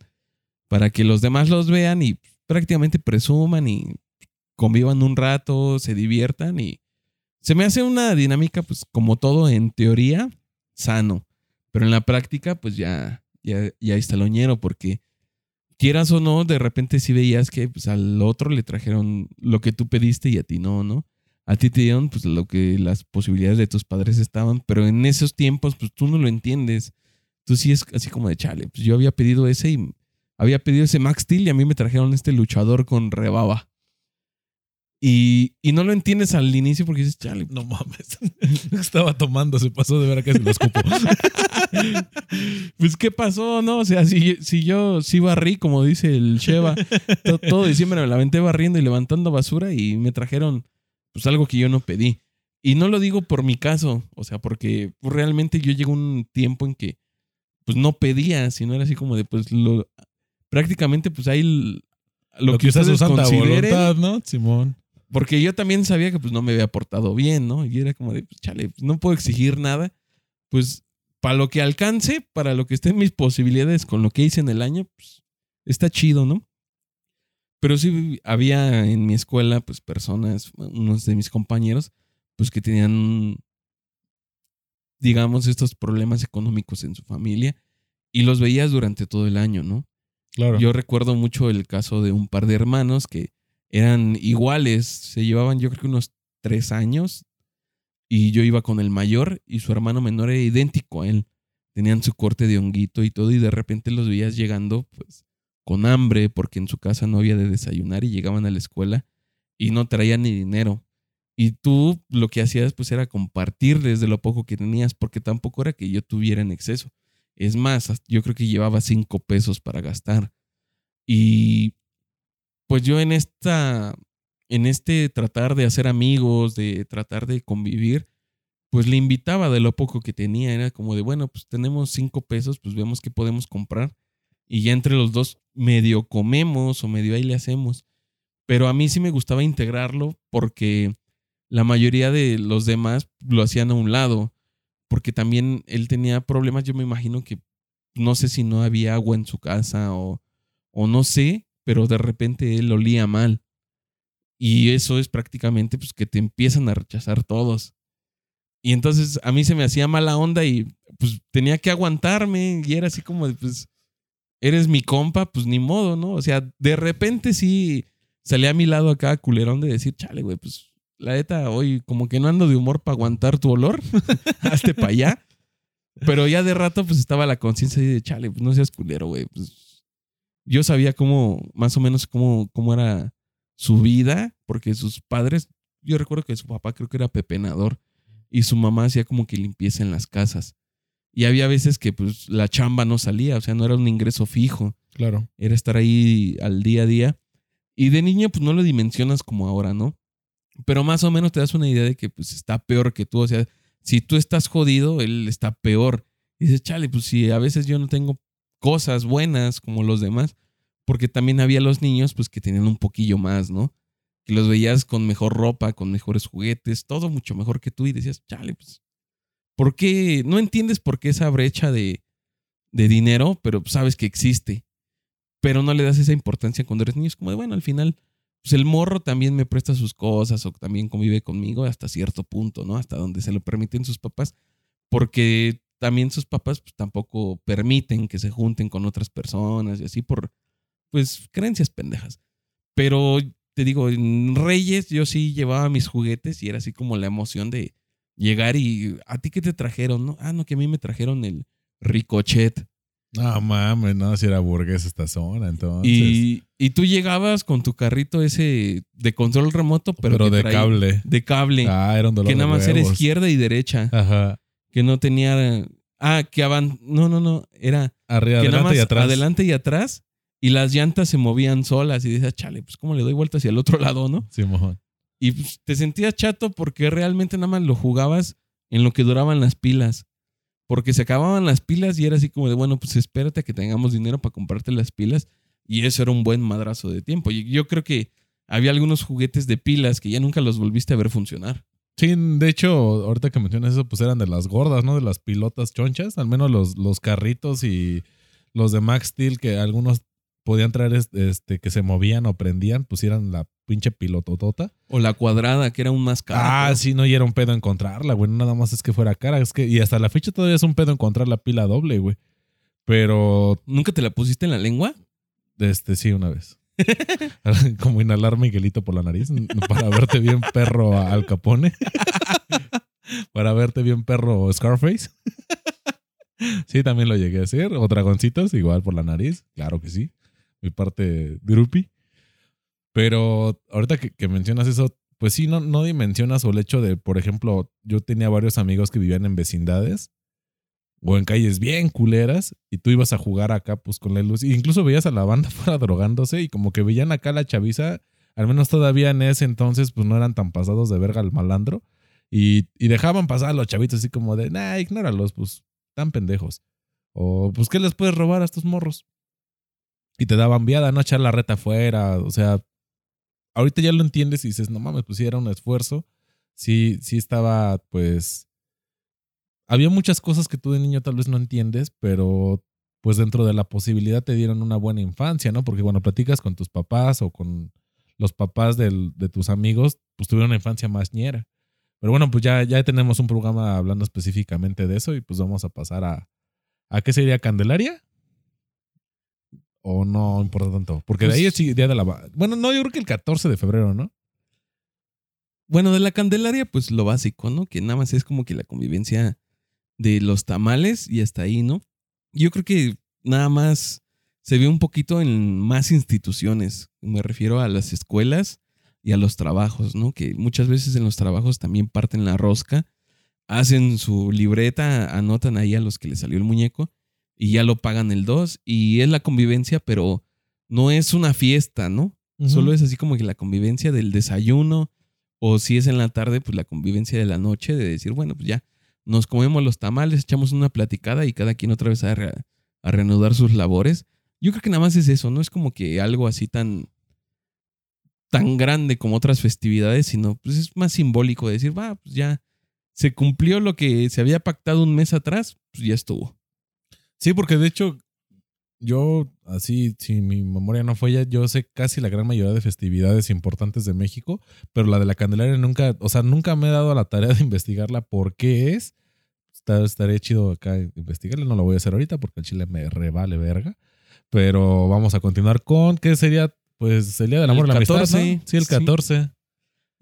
para que los demás los vean y prácticamente presuman y convivan un rato, se diviertan y se me hace una dinámica, pues como todo en teoría, sano, pero en la práctica, pues ya, ya, ya está loñero porque quieras o no, de repente sí veías que pues, al otro le trajeron lo que tú pediste y a ti no, ¿no? A ti te dieron pues lo que las posibilidades de tus padres estaban, pero en esos tiempos pues tú no lo entiendes. Tú sí es así como de chale, pues yo había pedido ese y había pedido ese Max Steel y a mí me trajeron este luchador con rebaba. Y, y no lo entiendes al inicio porque dices, chale. No mames. Estaba tomando, se pasó de ver a que se lo escupo. pues, ¿qué pasó? No, o sea, si, si yo sí barrí, como dice el Sheva, todo, todo diciembre me la aventé barriendo y levantando basura y me trajeron pues algo que yo no pedí. Y no lo digo por mi caso, o sea, porque realmente yo llego un tiempo en que pues no pedía, sino era así como de pues lo prácticamente pues ahí lo, lo que, que ustedes consideren, voluntad, ¿no? Simón. Porque yo también sabía que pues no me había portado bien, ¿no? Y era como de, pues, chale, pues, no puedo exigir nada. Pues para lo que alcance, para lo que estén mis posibilidades con lo que hice en el año, pues está chido, ¿no? Pero sí había en mi escuela, pues personas, unos de mis compañeros, pues que tenían, digamos, estos problemas económicos en su familia y los veías durante todo el año, ¿no? Yo recuerdo mucho el caso de un par de hermanos que eran iguales, se llevaban yo creo que unos tres años y yo iba con el mayor y su hermano menor era idéntico a él. Tenían su corte de honguito y todo y de repente los veías llegando pues con hambre porque en su casa no había de desayunar y llegaban a la escuela y no traían ni dinero. Y tú lo que hacías pues era compartir desde lo poco que tenías porque tampoco era que yo tuviera en exceso. Es más, yo creo que llevaba cinco pesos para gastar. Y pues yo en esta, en este tratar de hacer amigos, de tratar de convivir, pues le invitaba de lo poco que tenía. Era como de, bueno, pues tenemos cinco pesos, pues vemos qué podemos comprar. Y ya entre los dos medio comemos o medio ahí le hacemos. Pero a mí sí me gustaba integrarlo porque la mayoría de los demás lo hacían a un lado porque también él tenía problemas, yo me imagino que no sé si no había agua en su casa o, o no sé, pero de repente él olía mal. Y eso es prácticamente pues que te empiezan a rechazar todos. Y entonces a mí se me hacía mala onda y pues tenía que aguantarme y era así como pues eres mi compa, pues ni modo, ¿no? O sea, de repente sí salía a mi lado acá culerón de decir, chale, güey, pues la neta, hoy como que no ando de humor para aguantar tu olor, hazte para allá. Pero ya de rato, pues estaba la conciencia de, chale, pues no seas culero, güey. Pues, yo sabía cómo, más o menos cómo, cómo era su vida, porque sus padres, yo recuerdo que su papá creo que era pepenador y su mamá hacía como que limpieza en las casas. Y había veces que pues la chamba no salía, o sea, no era un ingreso fijo. Claro. Era estar ahí al día a día. Y de niño pues no lo dimensionas como ahora, ¿no? Pero más o menos te das una idea de que pues está peor que tú, o sea, si tú estás jodido, él está peor. Y dices, chale, pues si a veces yo no tengo cosas buenas como los demás, porque también había los niños pues que tenían un poquillo más, ¿no? Que los veías con mejor ropa, con mejores juguetes, todo mucho mejor que tú y decías, chale, pues, ¿por qué? No entiendes por qué esa brecha de, de dinero, pero sabes que existe. Pero no le das esa importancia cuando eres niño. Es como de, bueno, al final, pues el morro también me presta sus cosas o también convive conmigo hasta cierto punto, ¿no? Hasta donde se lo permiten sus papás. Porque también sus papás pues, tampoco permiten que se junten con otras personas y así por, pues, creencias pendejas. Pero te digo, en Reyes yo sí llevaba mis juguetes y era así como la emoción de llegar y a ti qué te trajeron, ¿no? Ah, no, que a mí me trajeron el ricochet. No mames, no, si era burgués esta zona, entonces. Y, y tú llegabas con tu carrito ese de control remoto, pero, Pero que de traía- cable. De cable. Ah, era un dolor que nada más era izquierda y derecha. Ajá. Que no tenía. Ah, que avan. No, no, no. Era Arriba, que nada adelante más y atrás. adelante y atrás. Y las llantas se movían solas. Y decías, chale, pues cómo le doy vuelta hacia el otro lado, ¿no? Sí, mojón. Y pues, te sentías chato porque realmente nada más lo jugabas en lo que duraban las pilas. Porque se acababan las pilas y era así como de, bueno, pues espérate que tengamos dinero para comprarte las pilas. Y eso era un buen madrazo de tiempo. Y yo creo que había algunos juguetes de pilas que ya nunca los volviste a ver funcionar. Sí, de hecho, ahorita que mencionas eso, pues eran de las gordas, ¿no? De las pilotas chonchas. Al menos los, los carritos y los de Max Steel, que algunos podían traer este, este, que se movían o prendían, pues eran la pinche pilototota. O la cuadrada, que era un más caro. Ah, sí, no, y era un pedo encontrarla, güey. No nada más es que fuera cara. Es que, y hasta la fecha todavía es un pedo encontrar la pila doble, güey. Pero, ¿Nunca te la pusiste en la lengua? este, sí, una vez. Como inhalar Miguelito por la nariz para verte bien perro al capone. para verte bien perro Scarface. sí, también lo llegué a hacer. O dragoncitos, igual por la nariz. Claro que sí. Mi parte groupie. Pero ahorita que, mencionas eso, pues sí, no, no dimensionas o el hecho de, por ejemplo, yo tenía varios amigos que vivían en vecindades o en calles bien culeras y tú ibas a jugar acá pues con la luz. E incluso veías a la banda fuera drogándose y como que veían acá la chaviza, al menos todavía en ese entonces pues no eran tan pasados de verga al malandro y, y dejaban pasar a los chavitos así como de, nah, ignóralos, pues tan pendejos. O pues, ¿qué les puedes robar a estos morros? Y te daban viada, no echar la reta afuera, o sea, ahorita ya lo entiendes y dices, no mames, pues sí era un esfuerzo. Sí, sí estaba, pues. Había muchas cosas que tú de niño tal vez no entiendes, pero pues dentro de la posibilidad te dieron una buena infancia, ¿no? Porque cuando platicas con tus papás o con los papás del- de tus amigos, pues tuvieron una infancia más ñera. Pero bueno, pues ya, ya tenemos un programa hablando específicamente de eso y pues vamos a pasar a. ¿A qué sería Candelaria? ¿O no importa tanto? Porque de ahí Pues- es día de la... Bueno, no, yo creo que el 14 de febrero, ¿no? Bueno, de la Candelaria, pues lo básico, ¿no? Que nada más es como que la convivencia de los tamales y hasta ahí, ¿no? Yo creo que nada más se ve un poquito en más instituciones. Me refiero a las escuelas y a los trabajos, ¿no? Que muchas veces en los trabajos también parten la rosca, hacen su libreta, anotan ahí a los que les salió el muñeco y ya lo pagan el 2 y es la convivencia, pero no es una fiesta, ¿no? Solo es así como que la convivencia del desayuno, o si es en la tarde, pues la convivencia de la noche, de decir, bueno, pues ya nos comemos los tamales, echamos una platicada y cada quien otra vez a, re- a reanudar sus labores. Yo creo que nada más es eso, no es como que algo así tan tan grande como otras festividades, sino pues es más simbólico de decir, va, pues ya se cumplió lo que se había pactado un mes atrás, pues ya estuvo. Sí, porque de hecho, yo, así, si mi memoria no falla, yo sé casi la gran mayoría de festividades importantes de México, pero la de la Candelaria nunca, o sea, nunca me he dado a la tarea de investigarla por qué es. Está- estaría chido acá investigarla, no lo voy a hacer ahorita porque el chile me revale verga. Pero vamos a continuar con, ¿qué sería? Pues el Día del Amor y la Amistad, 14, ¿no? Sí, el sí.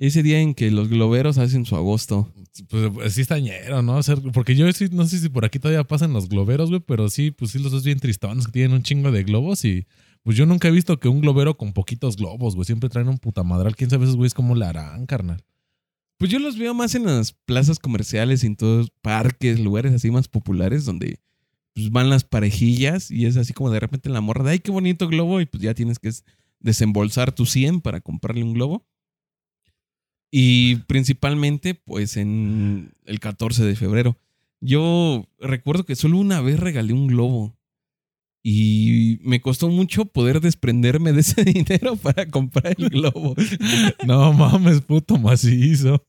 14. Ese día en que los globeros hacen su agosto. Pues, sí está ñero, ¿no? O sea, porque yo sí, no sé si por aquí todavía pasan los globeros, güey, pero sí, pues sí los dos bien tristones que tienen un chingo de globos y pues yo nunca he visto que un globero con poquitos globos, güey, siempre traen un putamadral. ¿Quién sabe esos güeyes cómo le harán, carnal? Pues yo los veo más en las plazas comerciales, en todos parques, lugares así más populares donde pues, van las parejillas y es así como de repente la morra de ay, qué bonito globo y pues ya tienes que es- desembolsar tu 100 para comprarle un globo. Y principalmente pues en el 14 de febrero. Yo recuerdo que solo una vez regalé un globo y me costó mucho poder desprenderme de ese dinero para comprar el globo. No mames, puto macizo.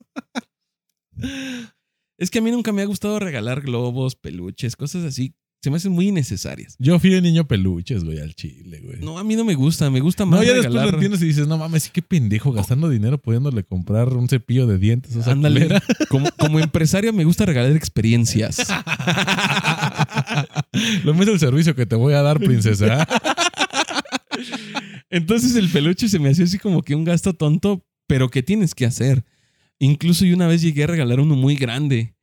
Es que a mí nunca me ha gustado regalar globos, peluches, cosas así. Se me hacen muy innecesarias. Yo fui de niño peluches, güey, al chile, güey. No, a mí no me gusta. Me gusta más No, ya después regalar. lo entiendes y dices, no mames, sí qué pendejo, gastando dinero pudiéndole comprar un cepillo de dientes. Ándale. Como, como empresario me gusta regalar experiencias. Lo mismo el servicio que te voy a dar, princesa. Entonces el peluche se me hacía así como que un gasto tonto, pero que tienes que hacer. Incluso yo una vez llegué a regalar uno muy grande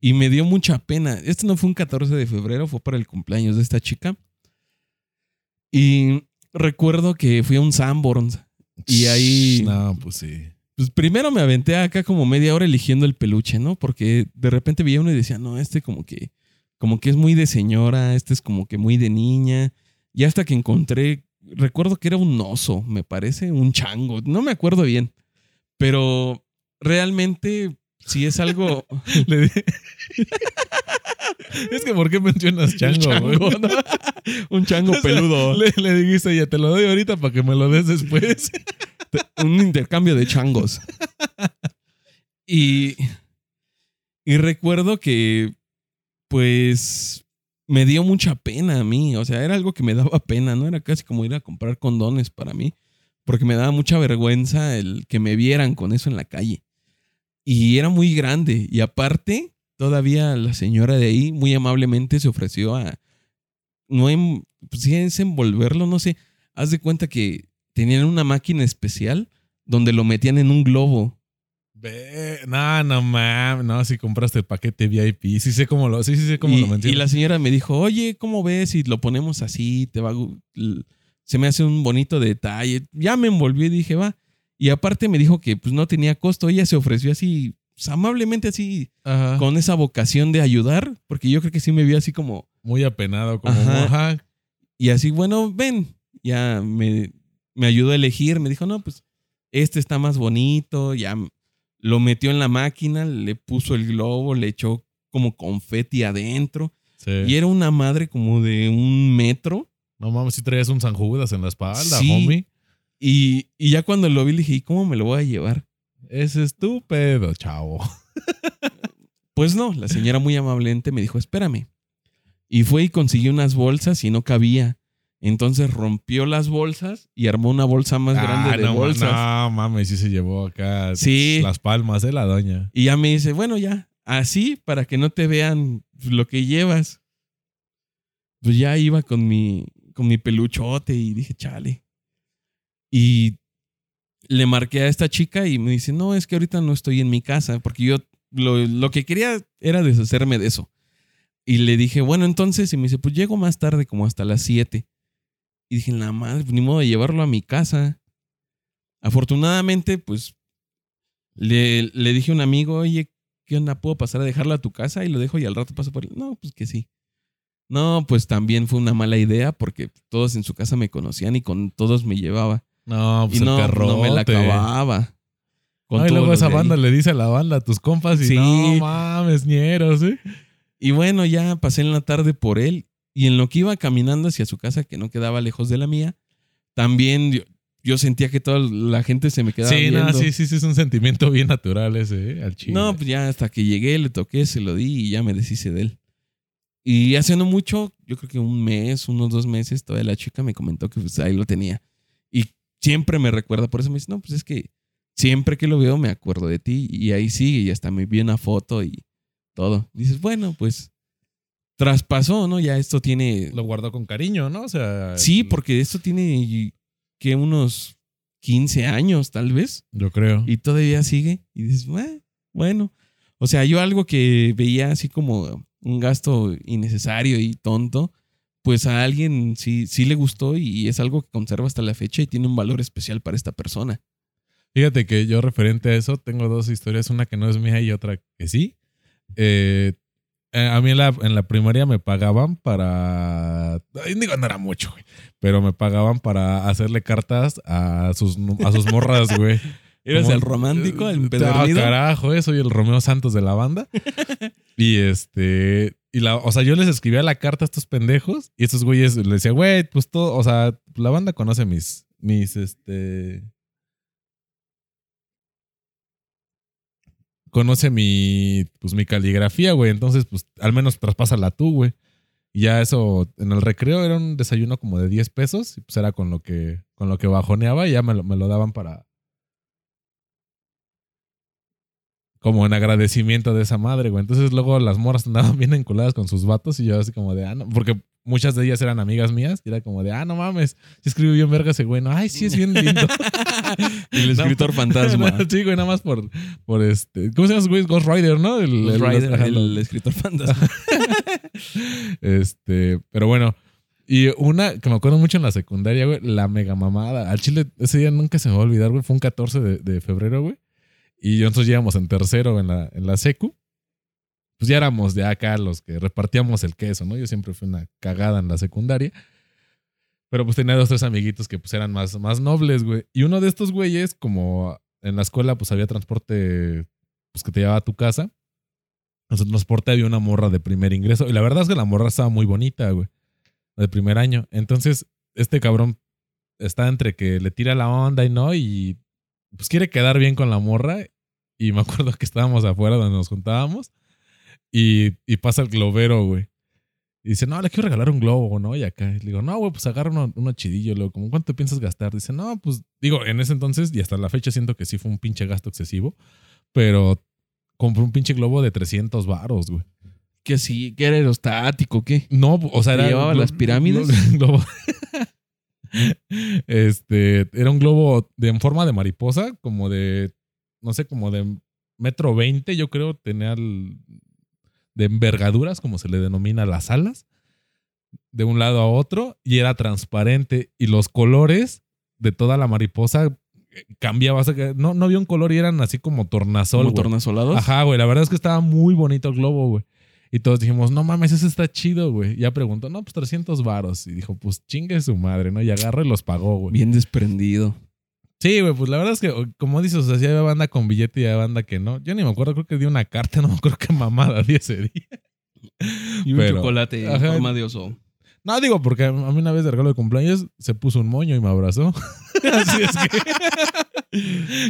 y me dio mucha pena. Este no fue un 14 de febrero, fue para el cumpleaños de esta chica. Y recuerdo que fui a un Sanborns y ahí No, pues sí. pues primero me aventé acá como media hora eligiendo el peluche, ¿no? Porque de repente veía uno y decía, no, este como que, como que es muy de señora, este es como que muy de niña. Y hasta que encontré, recuerdo que era un oso, me parece, un chango, no me acuerdo bien. Pero realmente, si es algo... Es que ¿por qué mencionas chango, güey? chango, ¿no? un chango peludo. Le, le dijiste, ya te lo doy ahorita para que me lo des después. un intercambio de changos. Y, y recuerdo que, pues, me dio mucha pena a mí. O sea, era algo que me daba pena, ¿no? Era casi como ir a comprar condones para mí, porque me daba mucha vergüenza el que me vieran con eso en la calle. Y era muy grande. Y aparte, todavía la señora de ahí muy amablemente se ofreció a, no en, pues sí, es envolverlo, no sé. Haz de cuenta que tenían una máquina especial donde lo metían en un globo. Ve, no, no mames. No, si compraste el paquete VIP. Sí sé cómo lo, sí, sí sé cómo y, lo y la señora me dijo, oye, ¿cómo ves si lo ponemos así? Te va a se me hace un bonito detalle. Ya me envolvió y dije, va. Y aparte me dijo que pues no tenía costo. Ella se ofreció así, pues, amablemente así, Ajá. con esa vocación de ayudar, porque yo creo que sí me vio así como, Muy apenado, como Ajá. ajá. Y así, bueno, ven. Ya me, me ayudó a elegir. Me dijo, no, pues este está más bonito. Ya lo metió en la máquina, le puso el globo, le echó como confeti adentro. Sí. Y era una madre como de un metro. No mames, si traías un San Judas en la espalda, Sí. homie. Y, y ya cuando lo vi, dije, ¿y cómo me lo voy a llevar? Es estúpido, chavo. Pues no, la señora muy amablemente me dijo, espérame. Y fue y consiguió unas bolsas y no cabía. Entonces rompió las bolsas y armó una bolsa más grande Ah, de no, bolsas. No mames, sí se llevó acá Sí. las palmas de la doña. Y ya me dice, bueno, ya, así para que no te vean lo que llevas. Pues ya iba con mi, con mi peluchote y dije, chale. Y le marqué a esta chica y me dice, no, es que ahorita no estoy en mi casa, porque yo lo, lo que quería era deshacerme de eso. Y le dije, bueno, entonces, y me dice, pues llego más tarde, como hasta las 7. Y dije, la madre, ni modo de llevarlo a mi casa. Afortunadamente, pues le, le dije a un amigo, oye, ¿qué onda? ¿Puedo pasar a dejarlo a tu casa? Y lo dejo y al rato paso por él. No, pues que sí. No, pues también fue una mala idea porque todos en su casa me conocían y con todos me llevaba. No, pues y no, el no me la acababa. Con Ay, todos luego esa ahí. banda le dice a la banda, a tus compas, y Sí. no mames, ñeros, ¿eh? Y bueno, ya pasé en la tarde por él y en lo que iba caminando hacia su casa, que no quedaba lejos de la mía, también yo, yo sentía que toda la gente se me quedaba Sí, no, viendo. sí, sí, sí, es un sentimiento bien natural ese, ¿eh? Al chile. No, pues ya hasta que llegué, le toqué, se lo di y ya me deshice de él. Y hace no mucho, yo creo que un mes, unos dos meses, toda la chica me comentó que pues ahí lo tenía. Siempre me recuerda, por eso me dice, no, pues es que siempre que lo veo me acuerdo de ti y ahí sigue y hasta me vi una foto y todo. Dices, bueno, pues traspasó, ¿no? Ya esto tiene... Lo guardó con cariño, ¿no? O sea... Sí, porque esto tiene que unos 15 años, tal vez. Yo creo. Y todavía sigue. Y dices, "Eh, bueno. O sea, yo algo que veía así como un gasto innecesario y tonto, pues a alguien sí, sí le gustó y es algo que conserva hasta la fecha y tiene un valor especial para esta persona. Fíjate que yo referente a eso tengo dos historias, una que no es mía y otra que sí. Eh, eh, a mí en la, en la primaria me pagaban para... Digo, no era mucho, güey. Pero me pagaban para hacerle cartas a sus, a sus morras, güey. ¿Eres Como- el romántico, el Ah, empedernido? carajo, eh, soy el Romeo Santos de la banda. y este... Y la, o sea, yo les escribía la carta a estos pendejos y estos güeyes les decía, güey, pues todo, o sea, la banda conoce mis, mis, este... Conoce mi, pues mi caligrafía, güey. Entonces, pues, al menos traspásala tú, güey. Y ya eso, en el recreo era un desayuno como de 10 pesos y pues era con lo que, con lo que bajoneaba y ya me lo, me lo daban para, como en agradecimiento de esa madre, güey. Entonces luego las morras andaban bien enculadas con sus vatos y yo así como de, ah, no, porque muchas de ellas eran amigas mías y era como de, ah, no mames, sí escribe bien verga ese güey, no, ay, sí es bien lindo. El escritor No, fantasma. sí, güey, nada más por, por este, ¿cómo se llama ese güey? Ghost Rider, ¿no? El, Ghost el- Rider, el escritor fantasma. este, pero bueno. Y una que me acuerdo mucho en la secundaria, güey, la mega mamada. Al chile, ese día nunca se me va a olvidar, güey. Fue un 14 de, de febrero, güey. Y nosotros llegamos en tercero en la, en la secu. Pues ya éramos de acá los que repartíamos el queso, ¿no? Yo siempre fui una cagada en la secundaria. Pero pues tenía dos, tres amiguitos que pues eran más, más nobles, güey. Y uno de estos güeyes, como en la escuela pues había transporte pues que te llevaba a tu casa. En transporte había una morra de primer ingreso. Y la verdad es que la morra estaba muy bonita, güey. De primer año. Entonces, este cabrón está entre que le tira la onda y no. Y pues quiere quedar bien con la morra. Y me acuerdo que estábamos afuera donde nos juntábamos. Y, y pasa el globero, güey. Y dice, no, le quiero regalar un globo, ¿no? Y acá. Le digo, no, güey, pues agarra uno, uno chidillo. Luego, ¿cómo cuánto piensas gastar? Dice, no, pues, digo, en ese entonces y hasta la fecha siento que sí fue un pinche gasto excesivo. Pero compré un pinche globo de 300 varos, güey. que sí, que era aerostático, ¿qué? No, o sea, ¿Te era. llevaba las pirámides? glo- globo. este, era un globo de, en forma de mariposa, como de, no sé, como de metro veinte, yo creo, tenía el- de envergaduras, como se le denomina las alas, de un lado a otro, y era transparente, y los colores de toda la mariposa eh, cambiaba, o sea, que no, no había un color y eran así como tornasol. Como tornasolados. Ajá, güey. La verdad es que estaba muy bonito el globo, güey. Y todos dijimos, no mames, ese está chido, güey. Ya preguntó, no, pues 300 varos. Y dijo, pues chingue su madre, ¿no? Y agarra y los pagó, güey. Bien desprendido. Sí, güey, pues la verdad es que, como dices, o sea, sí había banda con billete y había banda que no. Yo ni me acuerdo, creo que di una carta, no me acuerdo qué mamada di ese día. Y un Pero- chocolate Ajá. en forma de oso. No, digo, porque a mí una vez de regalo de cumpleaños se puso un moño y me abrazó. Así es que.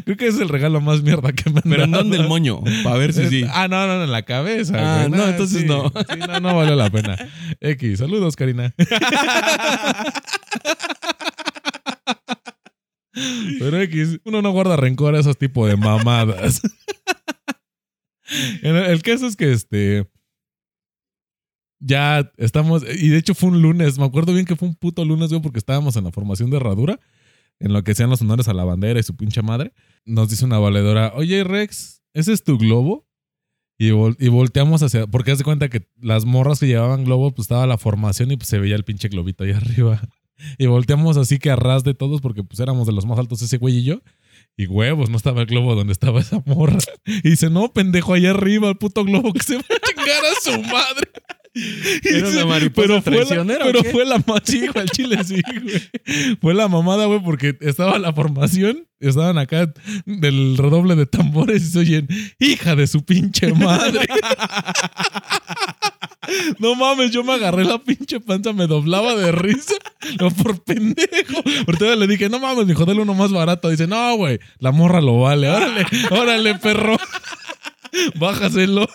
Creo que es el regalo más mierda que me han ¿Pero en dado. dónde el moño? Para ver si sí. Ah, no, no, en la cabeza. Ah, güey. no, entonces sí. no. Sí, no, no valió la pena. X, saludos, Karina. Pero X, uno no guarda rencor a esos tipos de mamadas. En el, el caso es que este. Ya estamos. Y de hecho fue un lunes. Me acuerdo bien que fue un puto lunes, güey, porque estábamos en la formación de herradura. En lo que sean los honores a la bandera y su pinche madre. Nos dice una valedora: Oye, Rex, ¿ese es tu globo? Y, vol- y volteamos hacia. Porque haz de cuenta que las morras que llevaban globo, pues estaba la formación y pues se veía el pinche globito ahí arriba. Y volteamos así que a ras de todos, porque pues éramos de los más altos ese güey y yo. Y huevos, no estaba el globo donde estaba esa morra. Y dice, no, pendejo, allá arriba, el puto globo que se va a chingar a su madre. ¿Era una mariposa pero fue la, traicionera pero fue la ma- sí, güey, al chile sí, güey. Fue la mamada, güey, porque estaba la formación, estaban acá del redoble de tambores y se oyen, hija de su pinche madre. No mames, yo me agarré la pinche panza, me doblaba de risa. No, por pendejo. Ahorita le dije, no mames, mijo, dale uno más barato. Dice, no, güey, la morra lo vale. Órale, órale, perro. Bájaselo.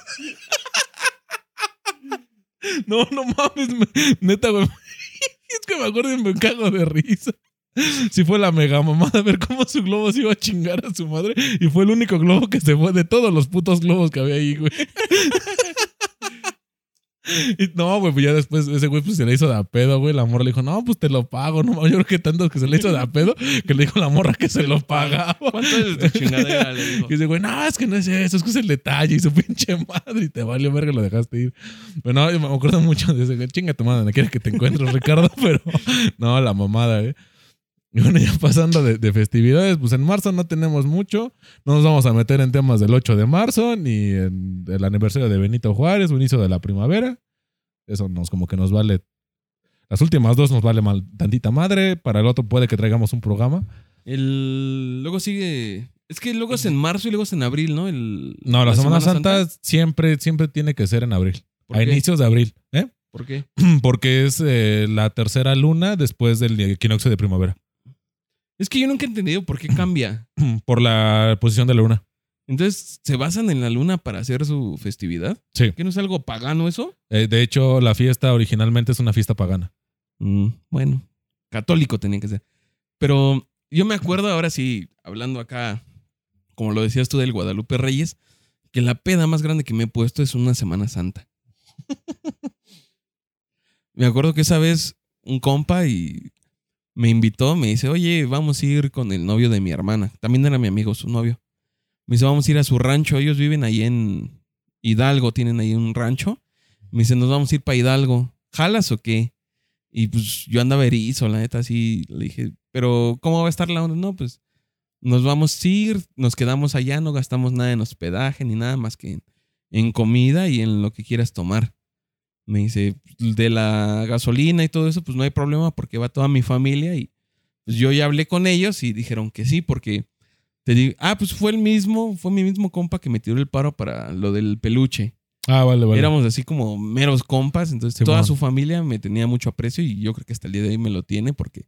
No, no mames, me- neta, güey. Es que me acuerdo y me cago de risa. Sí fue la mega mamada ver cómo su globo se iba a chingar a su madre. Y fue el único globo que se fue de todos los putos globos que había ahí, güey. Y no, güey, pues ya después ese güey pues se le hizo de a pedo, güey. La morra le dijo, no, pues te lo pago. No, yo creo que tanto que se le hizo de a pedo que le dijo la morra que se lo pagaba. ¿Cuánto es tu chingadera? Le digo. Y dice, güey, no, es que no es eso, es que es el detalle. Y su pinche madre, y te valió verga, lo dejaste ir. Pero no, yo me acuerdo mucho de ese güey. Chinga tu madre, no quieres que te encuentres, Ricardo, pero no, la mamada, eh. Y bueno, ya pasando de, de festividades, pues en marzo no tenemos mucho. No nos vamos a meter en temas del 8 de marzo, ni en el aniversario de Benito Juárez o inicio de la primavera. Eso nos como que nos vale. Las últimas dos nos vale mal tantita madre. Para el otro puede que traigamos un programa. El... Luego sigue. Es que luego es en marzo y luego es en abril, ¿no? El... No, la, Semana, Santa, siempre, siempre tiene que ser en abril. ¿Por A qué? inicios de abril. ¿eh? ¿Por qué? Porque es eh, la tercera luna después del equinoccio de primavera. Es que yo nunca he entendido por qué cambia. Por la posición de la luna. Entonces, ¿se basan en la luna para hacer su festividad? Sí. ¿Que no es algo pagano eso? Eh, de hecho, la fiesta originalmente es una fiesta pagana. Mm, bueno, católico tenía que ser. Pero yo me acuerdo ahora sí, hablando acá, como lo decías tú del Guadalupe Reyes, que la peda más grande que me he puesto es una Semana Santa. me acuerdo que esa vez un compa y me invitó, me dice, oye, vamos a ir con el novio de mi hermana. También era mi amigo, su novio. Me dice, vamos a ir a su rancho. Ellos viven ahí en Hidalgo, tienen ahí un rancho. Me dice, nos vamos a ir para Hidalgo. ¿Jalas o qué? Y pues yo andaba erizo, la neta, así. Le dije, pero ¿cómo va a estar la onda? No, pues nos vamos a ir, nos quedamos allá, no gastamos nada en hospedaje ni nada más que en, comida y en lo que quieras tomar. Me dice, de la gasolina y todo eso, pues no hay problema porque va toda mi familia y pues yo ya hablé con ellos y dijeron que sí, porque te digo, ah, pues fue el mismo, fue mi mismo compa que me tiró el paro para lo del peluche. Ah, vale, vale. Éramos así como meros compas, entonces toda su familia me tenía mucho aprecio y yo creo que hasta el día de hoy me lo tiene porque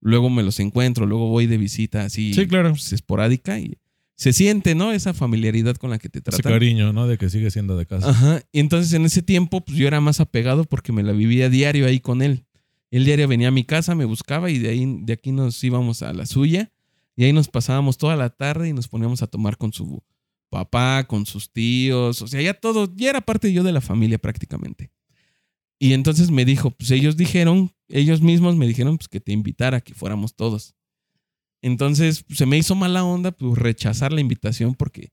luego me los encuentro, luego voy de visita así Sí, claro. pues, esporádica y se siente, ¿no? Esa familiaridad con la que te Ese tratan. cariño, ¿no? De que sigue siendo de casa. Ajá. Y entonces en ese tiempo, pues yo era más apegado porque me la vivía diario ahí con él. El diario venía a mi casa, me buscaba y de ahí, de aquí nos íbamos a la suya. Y ahí nos pasábamos toda la tarde y nos poníamos a tomar con su papá, con sus tíos. O sea, ya todo, ya era parte yo de la familia prácticamente. Y entonces me dijo, pues ellos dijeron, ellos mismos me dijeron pues que te invitara, que fuéramos todos. Entonces se me hizo mala onda pues rechazar la invitación porque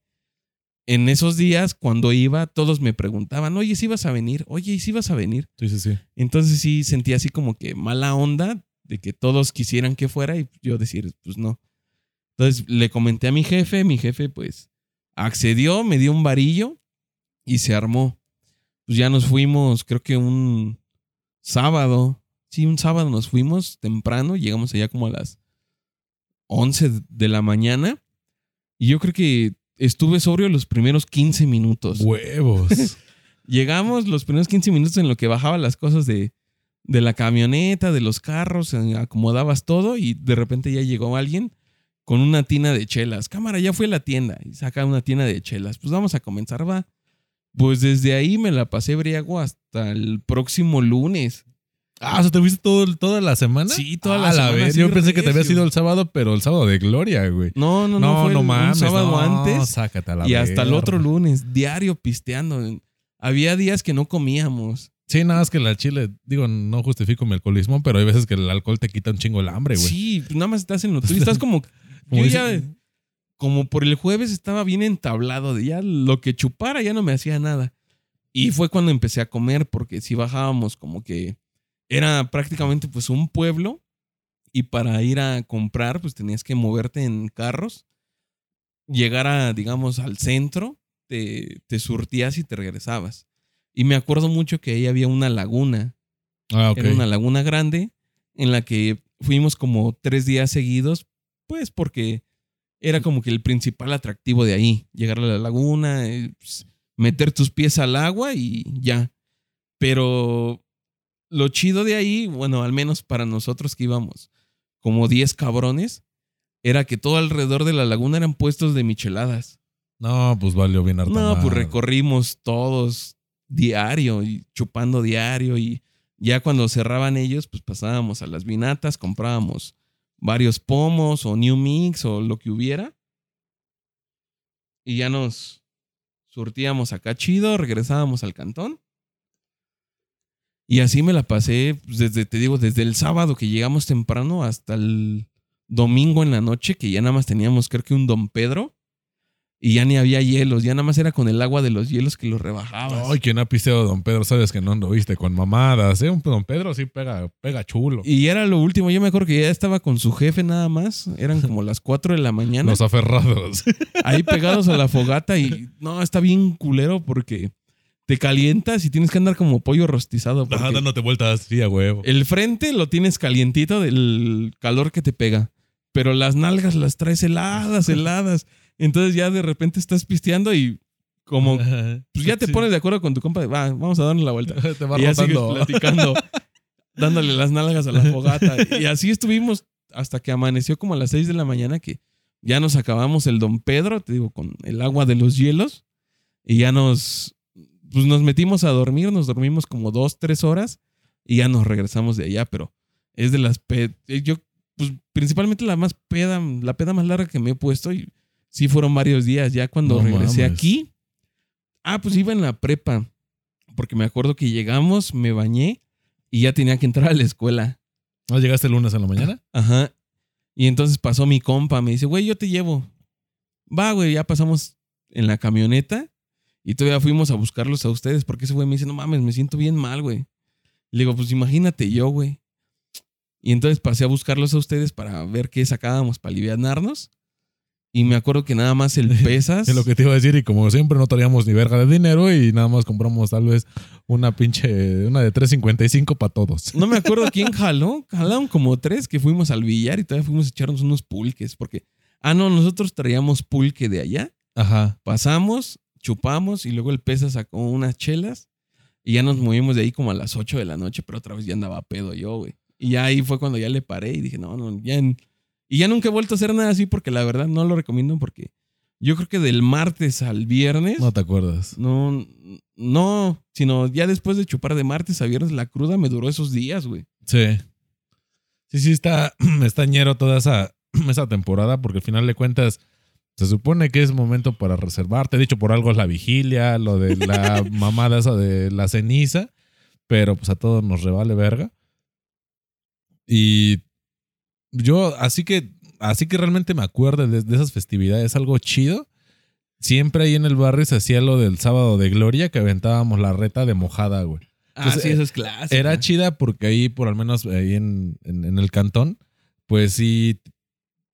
en esos días cuando iba todos me preguntaban, oye, si vas a venir, oye, ¿y si vas a venir? Sí, sí, sí. Entonces sí sentí así como que mala onda de que todos quisieran que fuera y yo decir, pues no. Entonces le comenté a mi jefe, mi jefe pues accedió, me dio un varillo y se armó. Pues ya nos fuimos, creo que un sábado. Sí, un sábado nos fuimos temprano, llegamos allá como a las 11 de la mañana. Y yo creo que estuve sobrio los primeros 15 minutos. Huevos. Llegamos los primeros 15 minutos en lo que bajaba las cosas de, de la camioneta, de los carros, acomodabas todo y de repente ya llegó alguien con una tina de chelas. Cámara, ya fue a la tienda y saca una tina de chelas. Pues vamos a comenzar, va. Pues desde ahí me la pasé briago hasta el próximo lunes. Ah, o sea, ¿te viste todo, toda la semana? Sí, toda la Ah, semana, vez. sí, Yo pensé que te había sido el sábado, pero el sábado de gloria, güey. No, no, no, No, fue no el- mames. un sábado no, antes Sácate a la y hasta el otro lunes, diario pisteando. Había días que no comíamos. Sí, nada más que la chile, digo, no justifico mi alcoholismo, pero hay veces que el alcohol te quita un chingo el hambre, güey. Sí, nada más estás en lo tuyo. Estás como. Como yo ya, como por el jueves estaba bien entablado de ya lo que chupara ya no me hacía nada. Y fue cuando empecé a comer, porque si bajábamos como que era prácticamente pues un pueblo y para ir a comprar pues tenías que moverte en carros, llegar a, digamos, al centro, te, te surtías y te regresabas. Y me acuerdo mucho que ahí había una laguna Ah, era una laguna grande en la que fuimos como tres días seguidos, pues porque era como que el principal atractivo de ahí, llegar a la laguna, eh, pues, meter tus pies al agua y ya. Pero lo chido de ahí, bueno, al menos para nosotros que íbamos como 10 cabrones, era que todo alrededor de la laguna eran puestos de micheladas. No, pues valió bien harta No, pues recorrimos todos diario y chupando diario y ya cuando cerraban ellos, pues pasábamos a las vinatas, comprábamos varios pomos o New Mix o lo que hubiera. Y ya nos surtíamos acá chido, regresábamos al cantón Y así me la pasé pues, desde, te digo, desde el sábado que llegamos temprano hasta el domingo en la noche, que ya nada más teníamos, creo que un Don Pedro. Y ya ni había hielos, ya nada más era con el agua de los hielos que los rebajabas. Ay, quien ha pisteado Don Pedro, sabes que no lo viste con mamadas, ¿eh? Un Don Pedro sí pega, pega chulo. Y era lo último, yo me acuerdo que ya estaba con su jefe nada más, eran como las 4 de la mañana. Los aferrados. ahí pegados a la fogata y no, está bien culero porque te calientas y tienes que andar como pollo rostizado. Ajá, dándote vueltas, sí, a huevo. el frente lo tienes calientito del calor que te pega, pero las nalgas las traes heladas, heladas. Entonces ya de repente estás pisteando y como Ajá. pues ya te Sí. pones de acuerdo con tu compa de, va, vamos a darnos la vuelta. Te va Y ya sigues platicando, dándole las nalgas a la fogata. Y así estuvimos hasta que amaneció como a las 6 de la mañana que ya nos acabamos el Don Pedro, te digo, con el agua de los hielos. Y ya nos, pues nos metimos a dormir, nos dormimos como dos, tres horas y ya nos regresamos de allá, pero es de las, pe- eh, yo, pues principalmente la más peda, la peda más larga que me he puesto y sí fueron varios días. Ya cuando No regresé mames. aquí, ah, pues iba en la prepa, porque me acuerdo que llegamos, me bañé y ya tenía que entrar a la escuela. ¿No llegaste el lunes en la mañana? Ajá. Y entonces pasó mi compa, me dice, güey, yo te llevo. Va, güey, ya pasamos en la camioneta y todavía fuimos a buscarlos a ustedes porque ese güey me dice, no mames, me siento bien mal, güey. Le digo, pues imagínate yo, güey. Y entonces pasé a buscarlos a ustedes para ver qué sacábamos para alivianarnos. Y me acuerdo que nada más el pesas. Es lo que te iba a decir. Y como siempre no traíamos ni verga de dinero y nada más compramos tal vez una pinche, una de 3.55 para todos. No me acuerdo quién jaló. Jalaron como tres que fuimos al billar y todavía fuimos a echarnos unos pulques. Porque, ah, no, nosotros traíamos pulque de allá. Ajá. Pasamos, chupamos y luego el pesa sacó unas chelas y ya nos movimos de ahí como a las 8 de la noche, pero otra vez ya andaba pedo yo, güey. Y ya ahí fue cuando ya le paré y dije, no, no, ya. en- Y ya nunca he vuelto a hacer nada así porque la verdad no lo recomiendo porque yo creo que del martes al viernes. No te acuerdas. No, no, sino ya después de chupar de martes a viernes, la cruda me duró esos días, güey. Sí. Sí, sí, está, está ñero toda esa, esa temporada porque al final de cuentas se supone que es momento para reservarte. De hecho, por algo es la vigilia, lo de la mamada esa de la ceniza, pero pues a todos nos revale verga. Y yo, así que, así que realmente me acuerdo de, de esas festividades, algo chido. Siempre ahí en el barrio se hacía lo del sábado de gloria que aventábamos la reta de mojada, güey. Ah, sí, eso es clásico. Era chida porque ahí, por al menos ahí en, en- en el cantón, pues sí,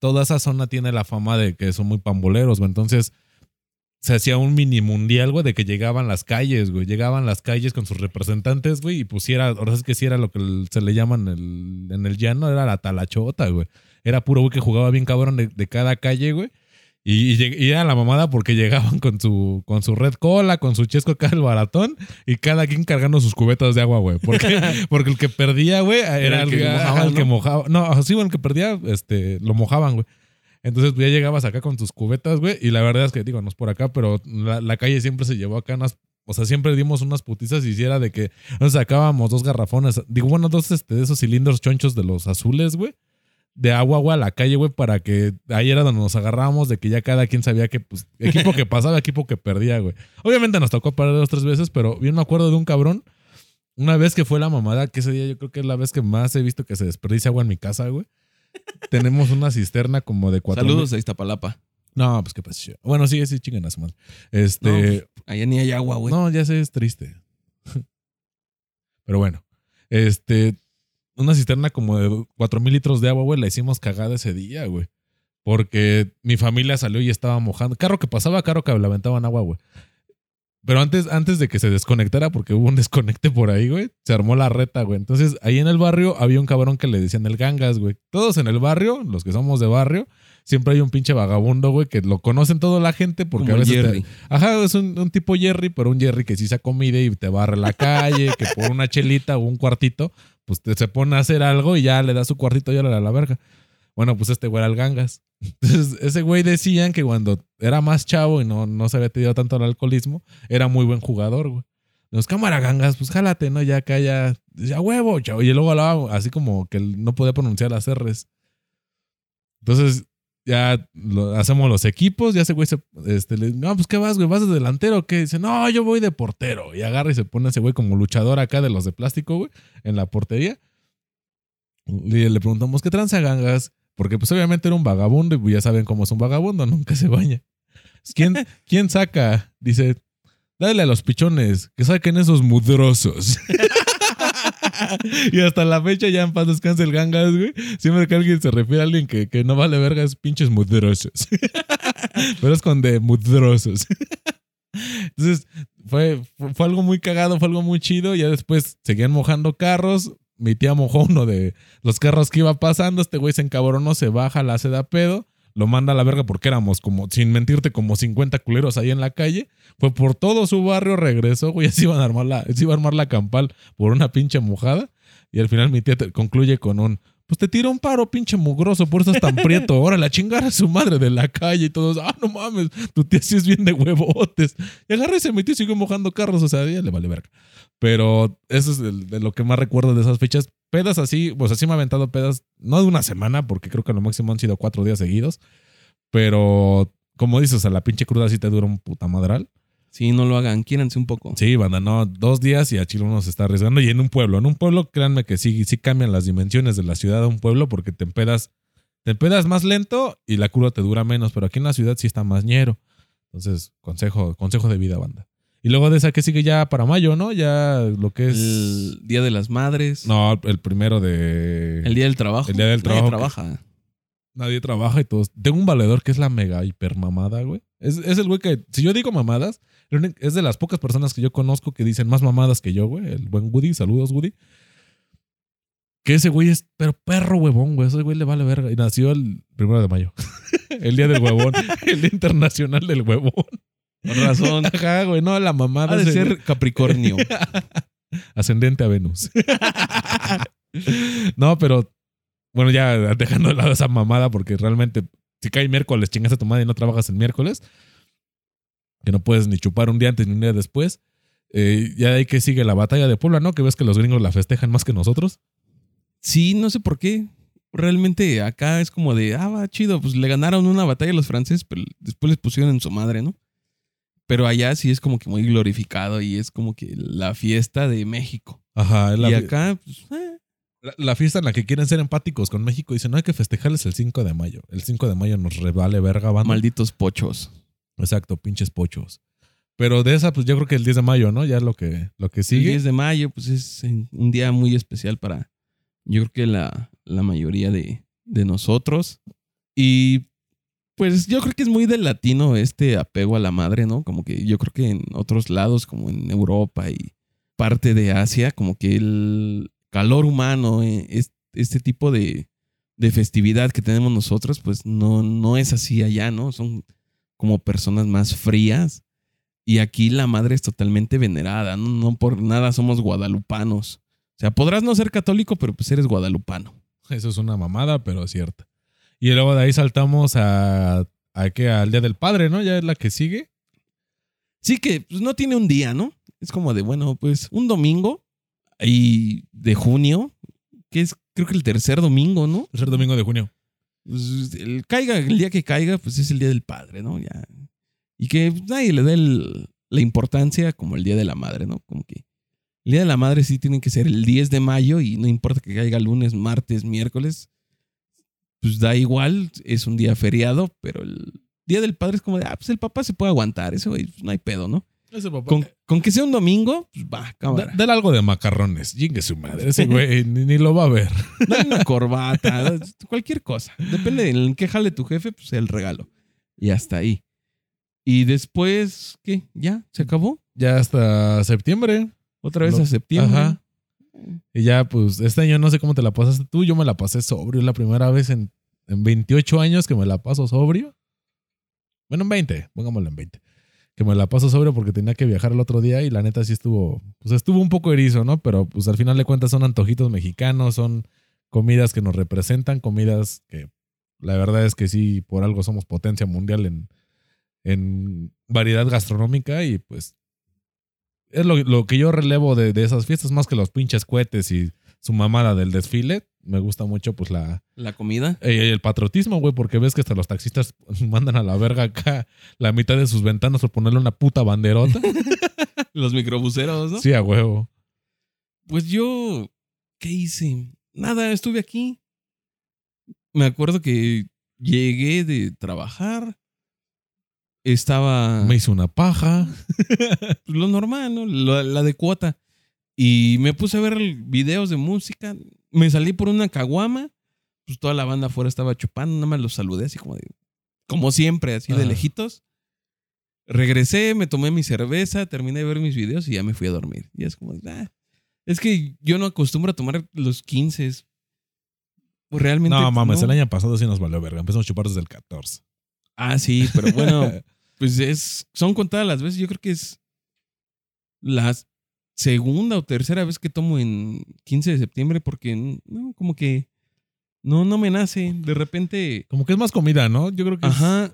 toda esa zona tiene la fama de que son muy pamboleros, güey. Entonces, se hacía un mini mundial, güey, de que llegaban las calles, güey. Llegaban las calles con sus representantes, güey, y pusiera, ahora es que sí era lo que se le llaman el, en el llano, era la talachota, güey. Era puro güey que jugaba bien cabrón de, de cada calle, güey. Y, y era la mamada porque llegaban con su, con su red cola, con su chesco acá el baratón, y cada quien cargando sus cubetas de agua, güey. Porque, porque el que perdía, güey, era, el que el, mojaba, el que ¿no? mojaba. No, así, bueno, el que perdía, este, lo mojaban, güey. Entonces pues, ya llegabas acá con tus cubetas, güey, y la verdad es que, digo, no es por acá, pero la, la calle siempre se llevó acá unas, o sea, siempre dimos unas putizas y si era de que nos sacábamos dos garrafones, digo, bueno, dos este, de esos cilindros chonchos de los azules, güey, de agua, güey, a la calle, güey, para que ahí era donde nos agarrábamos, de que ya cada quien sabía que, pues, equipo que pasaba, equipo que perdía, güey. Obviamente nos tocó parar dos, tres veces, pero bien me acuerdo de un cabrón, una vez que fue la mamada, que ese día yo creo que es la vez que más he visto que se desperdicia agua en mi casa, güey. Tenemos una cisterna como de cuatro. Saludos a Iztapalapa. No, pues qué pasa. Bueno, sí, sí, chingan a su madre. Este. Allá ni hay agua, güey. No, ya sé, es triste. Pero bueno, este, una cisterna como de 4 mil litros de agua, güey, la hicimos cagada ese día, güey. Porque mi familia salió y estaba mojando. Carro que pasaba, carro que le aventaban agua, güey. Pero antes, antes de que se desconectara, porque hubo un desconecte por ahí, güey, se armó la reta, güey. Entonces, ahí en el barrio había un cabrón que le decían el gangas, güey. Todos en el barrio, los que somos de barrio, siempre hay un pinche vagabundo, güey, que lo conocen toda la gente porque Como a veces te-. Ajá, es un, un tipo Jerry, pero un Jerry que sí se comida y te barre la calle, que por una chelita o un cuartito, pues se pone a hacer algo y ya le da su cuartito y ya le da la verga. Bueno, pues este güey era el gangas. Entonces, ese güey decían que cuando era más chavo y no, no se había tenido tanto el alcoholismo, era muy buen jugador, güey. Los cámara gangas, pues jálate, ¿no? Ya acá ya, ya huevo, chavo. Y luego hablaba así como que no podía pronunciar las R's. Entonces, ya lo- hacemos los equipos, ya ese güey se, este, le, no, pues ¿qué vas, güey? ¿Vas de delantero o qué? Dice, no, yo voy de portero. Y agarra y se pone ese güey como luchador acá de los de plástico, güey, en la portería. Y le preguntamos, ¿qué tranza gangas? Porque pues obviamente era un vagabundo y pues, ya saben cómo es un vagabundo, nunca se baña. ¿Quién, ¿Quién saca? Dice, dale a los pichones, que saquen esos mudrosos. y hasta la fecha ya en paz descanse el gangas, güey. Siempre que alguien se refiere a alguien que, que no vale verga es pinches mudrosos. Pero es con de mudrosos. Entonces, fue, fue, algo muy cagado, fue algo muy chido. Ya después seguían mojando carros. Mi tía mojó uno de los carros que iba pasando. Este güey se encabronó, se baja, la se da pedo. Lo manda a la verga porque éramos como, sin mentirte, como 50 culeros ahí en la calle. Fue por todo su barrio, regresó, güey. Así iban a armar la, se iba a armar la campal por una pinche mojada. Y al final mi tía te- concluye con un, pues te tira un paro, pinche mugroso, por eso es tan prieto. Ahora la chingada a su madre de la calle y todos, ah, no mames, tu tía sí es bien de huevotes. Y agarra y se metió y siguió mojando carros, o sea, ya le vale verga. Pero eso es de lo que más recuerdo de esas fechas. Pedas así, pues así me ha aventado pedas, no de una semana, porque creo que a lo máximo han sido cuatro días seguidos. Pero, como dices, a la pinche cruda sí te dura un puta madral. Sí, no lo hagan, quiéranse un poco. Sí, banda, no, dos días y a Chile uno se está arriesgando. Y en un pueblo, en un pueblo, créanme que sí, sí cambian las dimensiones de la ciudad a un pueblo porque te empedas, te empedas más lento y la curva te dura menos, pero aquí en la ciudad sí está más ñero. Entonces, consejo, consejo de vida, banda. Y luego de esa que sigue ya para mayo, ¿no? Ya lo que es. El Día de las Madres. No, el primero de. El Día del Trabajo. El Día del Nadie Trabajo. trabaja. Nadie trabaja y todos. Tengo un valedor que es la mega hiper mamada, güey. Es, es el güey que, si yo digo mamadas, es de las pocas personas que yo conozco que dicen más mamadas que yo, güey. El buen Woody, saludos, Woody. Que ese güey es, pero perro huevón, güey. Ese güey le vale verga. Y nació el primero de mayo. el día del huevón. el día internacional del huevón. Con razón. Ajá, güey. No, la mamada. Ha de ser. Capricornio. Ascendente a Venus. no, pero bueno, ya dejando de lado esa mamada, porque realmente si cae miércoles, chingas a tu madre y no trabajas el miércoles, que no puedes ni chupar un día antes ni un día después. eh, ya hay que sigue la batalla de Puebla, ¿no? Que ves que los gringos la festejan más que nosotros. Sí, no sé por qué. Realmente acá es como de, ah, va chido, pues le ganaron una batalla a los franceses, pero después les pusieron en su madre, ¿no? Pero allá sí es como que muy glorificado y es como que la fiesta de México. Ajá, la, y acá, pues, eh, la- la fiesta en la que quieren ser empáticos con México. Dicen, no hay que festejarles el 5 de mayo. El 5 de mayo nos revale verga, banda. malditos pochos. Exacto, pinches pochos. Pero de esa, pues yo creo que el 10 de mayo, ¿no? Ya es lo que, lo que El sigue. 10 de mayo, pues es un día muy especial para, yo creo que la, la mayoría de, de nosotros. Y pues yo creo que es muy del latino este apego a la madre, ¿no? Como que yo creo que en otros lados, como en Europa y parte de Asia, como que el calor humano, eh, es- este tipo de, de festividad que tenemos nosotros, pues no, no es así allá, ¿no? Son como personas más frías. Y aquí la madre es totalmente venerada, no, no por nada somos guadalupanos. O sea, podrás no ser católico, pero pues eres guadalupano. Eso es una mamada, pero es cierta. Y luego de ahí saltamos a, a que al Día del Padre, ¿no? Ya es la que sigue. Sí que pues, no tiene un día, ¿no? Es como de, bueno, pues un domingo y de junio, que es creo que el tercer domingo, ¿no? Tercer domingo de junio. Pues, el, caiga, el día que caiga, pues es el día del padre, ¿no? Ya. Y que pues, nadie le dé el- la importancia como el día de la madre, ¿no? Como que el día de la madre sí tiene que ser el 10 de mayo y no importa que caiga lunes, martes, miércoles, pues da igual, es un día feriado, pero el día del padre es como de, ah, pues el papá se puede aguantar, eso güey, pues, no hay pedo, ¿no? Ese papá. Con, con que sea un domingo, pues va, Da- cámara. Dale algo de macarrones. Jingue su madre. Ese güey ni, ni lo va a ver. Dale una corbata, cualquier cosa. Depende de en qué jale tu jefe, pues el regalo. Y hasta ahí. Y después, ¿qué? ¿Ya? ¿Se acabó? Ya hasta septiembre. Otra vez Lo- a septiembre. Ajá. Y ya, pues, este año no sé cómo te la pasaste tú. Yo me la pasé sobrio. Es la primera vez en, en 28 años que me la paso sobrio. Bueno, en 20. Pongámoslo en 20. Que me la paso sobrio porque tenía que viajar el otro día y la neta sí estuvo, pues estuvo un poco erizo, ¿no? Pero pues al final de cuentas son antojitos mexicanos, son comidas que nos representan, comidas que la verdad es que sí, por algo somos potencia mundial en, en variedad gastronómica y pues es lo, lo que yo relevo de, de esas fiestas, más que los pinches cohetes y su mamada del desfile. me gusta mucho, pues, la, La comida. eh, el patriotismo, güey, porque ves que hasta los taxistas mandan a la verga acá la mitad de sus ventanas por ponerle una puta banderota. Los microbuseros, ¿no? Sí, a huevo. Pues yo, ¿qué hice? Nada, estuve aquí. Me acuerdo que llegué de trabajar. Estaba Me hice una paja. lo normal, ¿no? La, la de cuota. Y me puse a ver videos de música. Me salí por una caguama. Pues toda la banda afuera estaba chupando. Nada más los saludé así como de. Como siempre, así de lejitos. Regresé, me tomé mi cerveza, terminé de ver mis videos y ya me fui a dormir. Y es como, ah, es que yo no acostumbro a tomar los 15. Pues realmente. No, mames, no. el año pasado sí nos valió verga. Empezamos a chupar desde el 14. Ah, sí, pero bueno, pues es. Son contadas las veces. Yo creo que es la segunda o tercera vez que tomo en 15 de septiembre porque no, como que no, no me nace. De repente. Como que es más comida, ¿no? Yo creo que es- Ajá.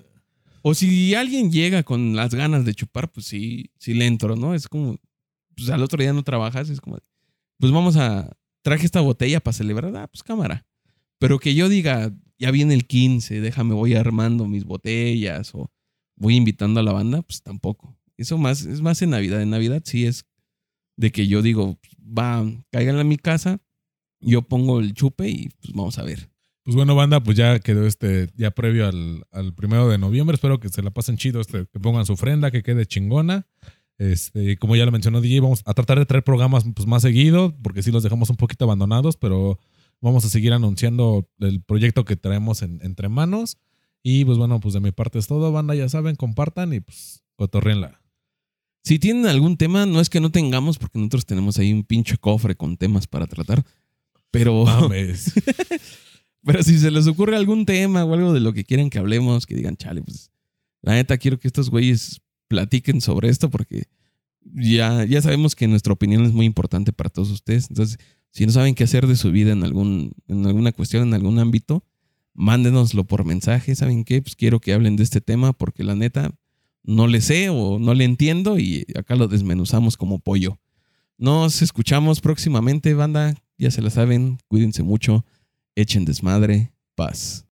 O si alguien llega con las ganas de chupar, pues sí, sí le entro, ¿no? Es como, pues al otro día no trabajas, es como, pues vamos a, traje esta botella para celebrar, ah, pues cámara. Pero que yo diga, ya viene el 15, déjame, voy armando mis botellas o voy invitando a la banda, pues tampoco. Eso más, es más en Navidad. En Navidad sí es de que yo digo, va, caigan a mi casa, yo pongo el chupe y pues vamos a ver. Pues bueno, banda, pues ya quedó este, ya previo al, al primero de noviembre. Espero que se la pasen chido, este, que pongan su ofrenda, que quede chingona. Este, como ya lo mencionó DJ, vamos a tratar de traer programas pues, más seguido, porque sí los dejamos un poquito abandonados, pero vamos a seguir anunciando el proyecto que traemos en- entre manos. Y pues bueno, pues de mi parte es todo, banda, ya saben, compartan y pues cotorrenla. Si tienen algún tema, no es que no tengamos, porque nosotros tenemos ahí un pinche cofre con temas para tratar. Pero, Mames. pero si se les ocurre algún tema o algo de lo que quieran que hablemos, que digan, chale, pues la neta quiero que estos güeyes platiquen sobre esto porque ya, ya sabemos que nuestra opinión es muy importante para todos ustedes. Entonces, si no saben qué hacer de su vida en, algún, en alguna cuestión, en algún ámbito, mándenoslo por mensaje. ¿Saben qué? Pues quiero que hablen de este tema porque la neta no le sé o no le entiendo y acá lo desmenuzamos como pollo. Nos escuchamos próximamente, banda. Ya se la saben. Cuídense mucho. Echen desmadre. Paz.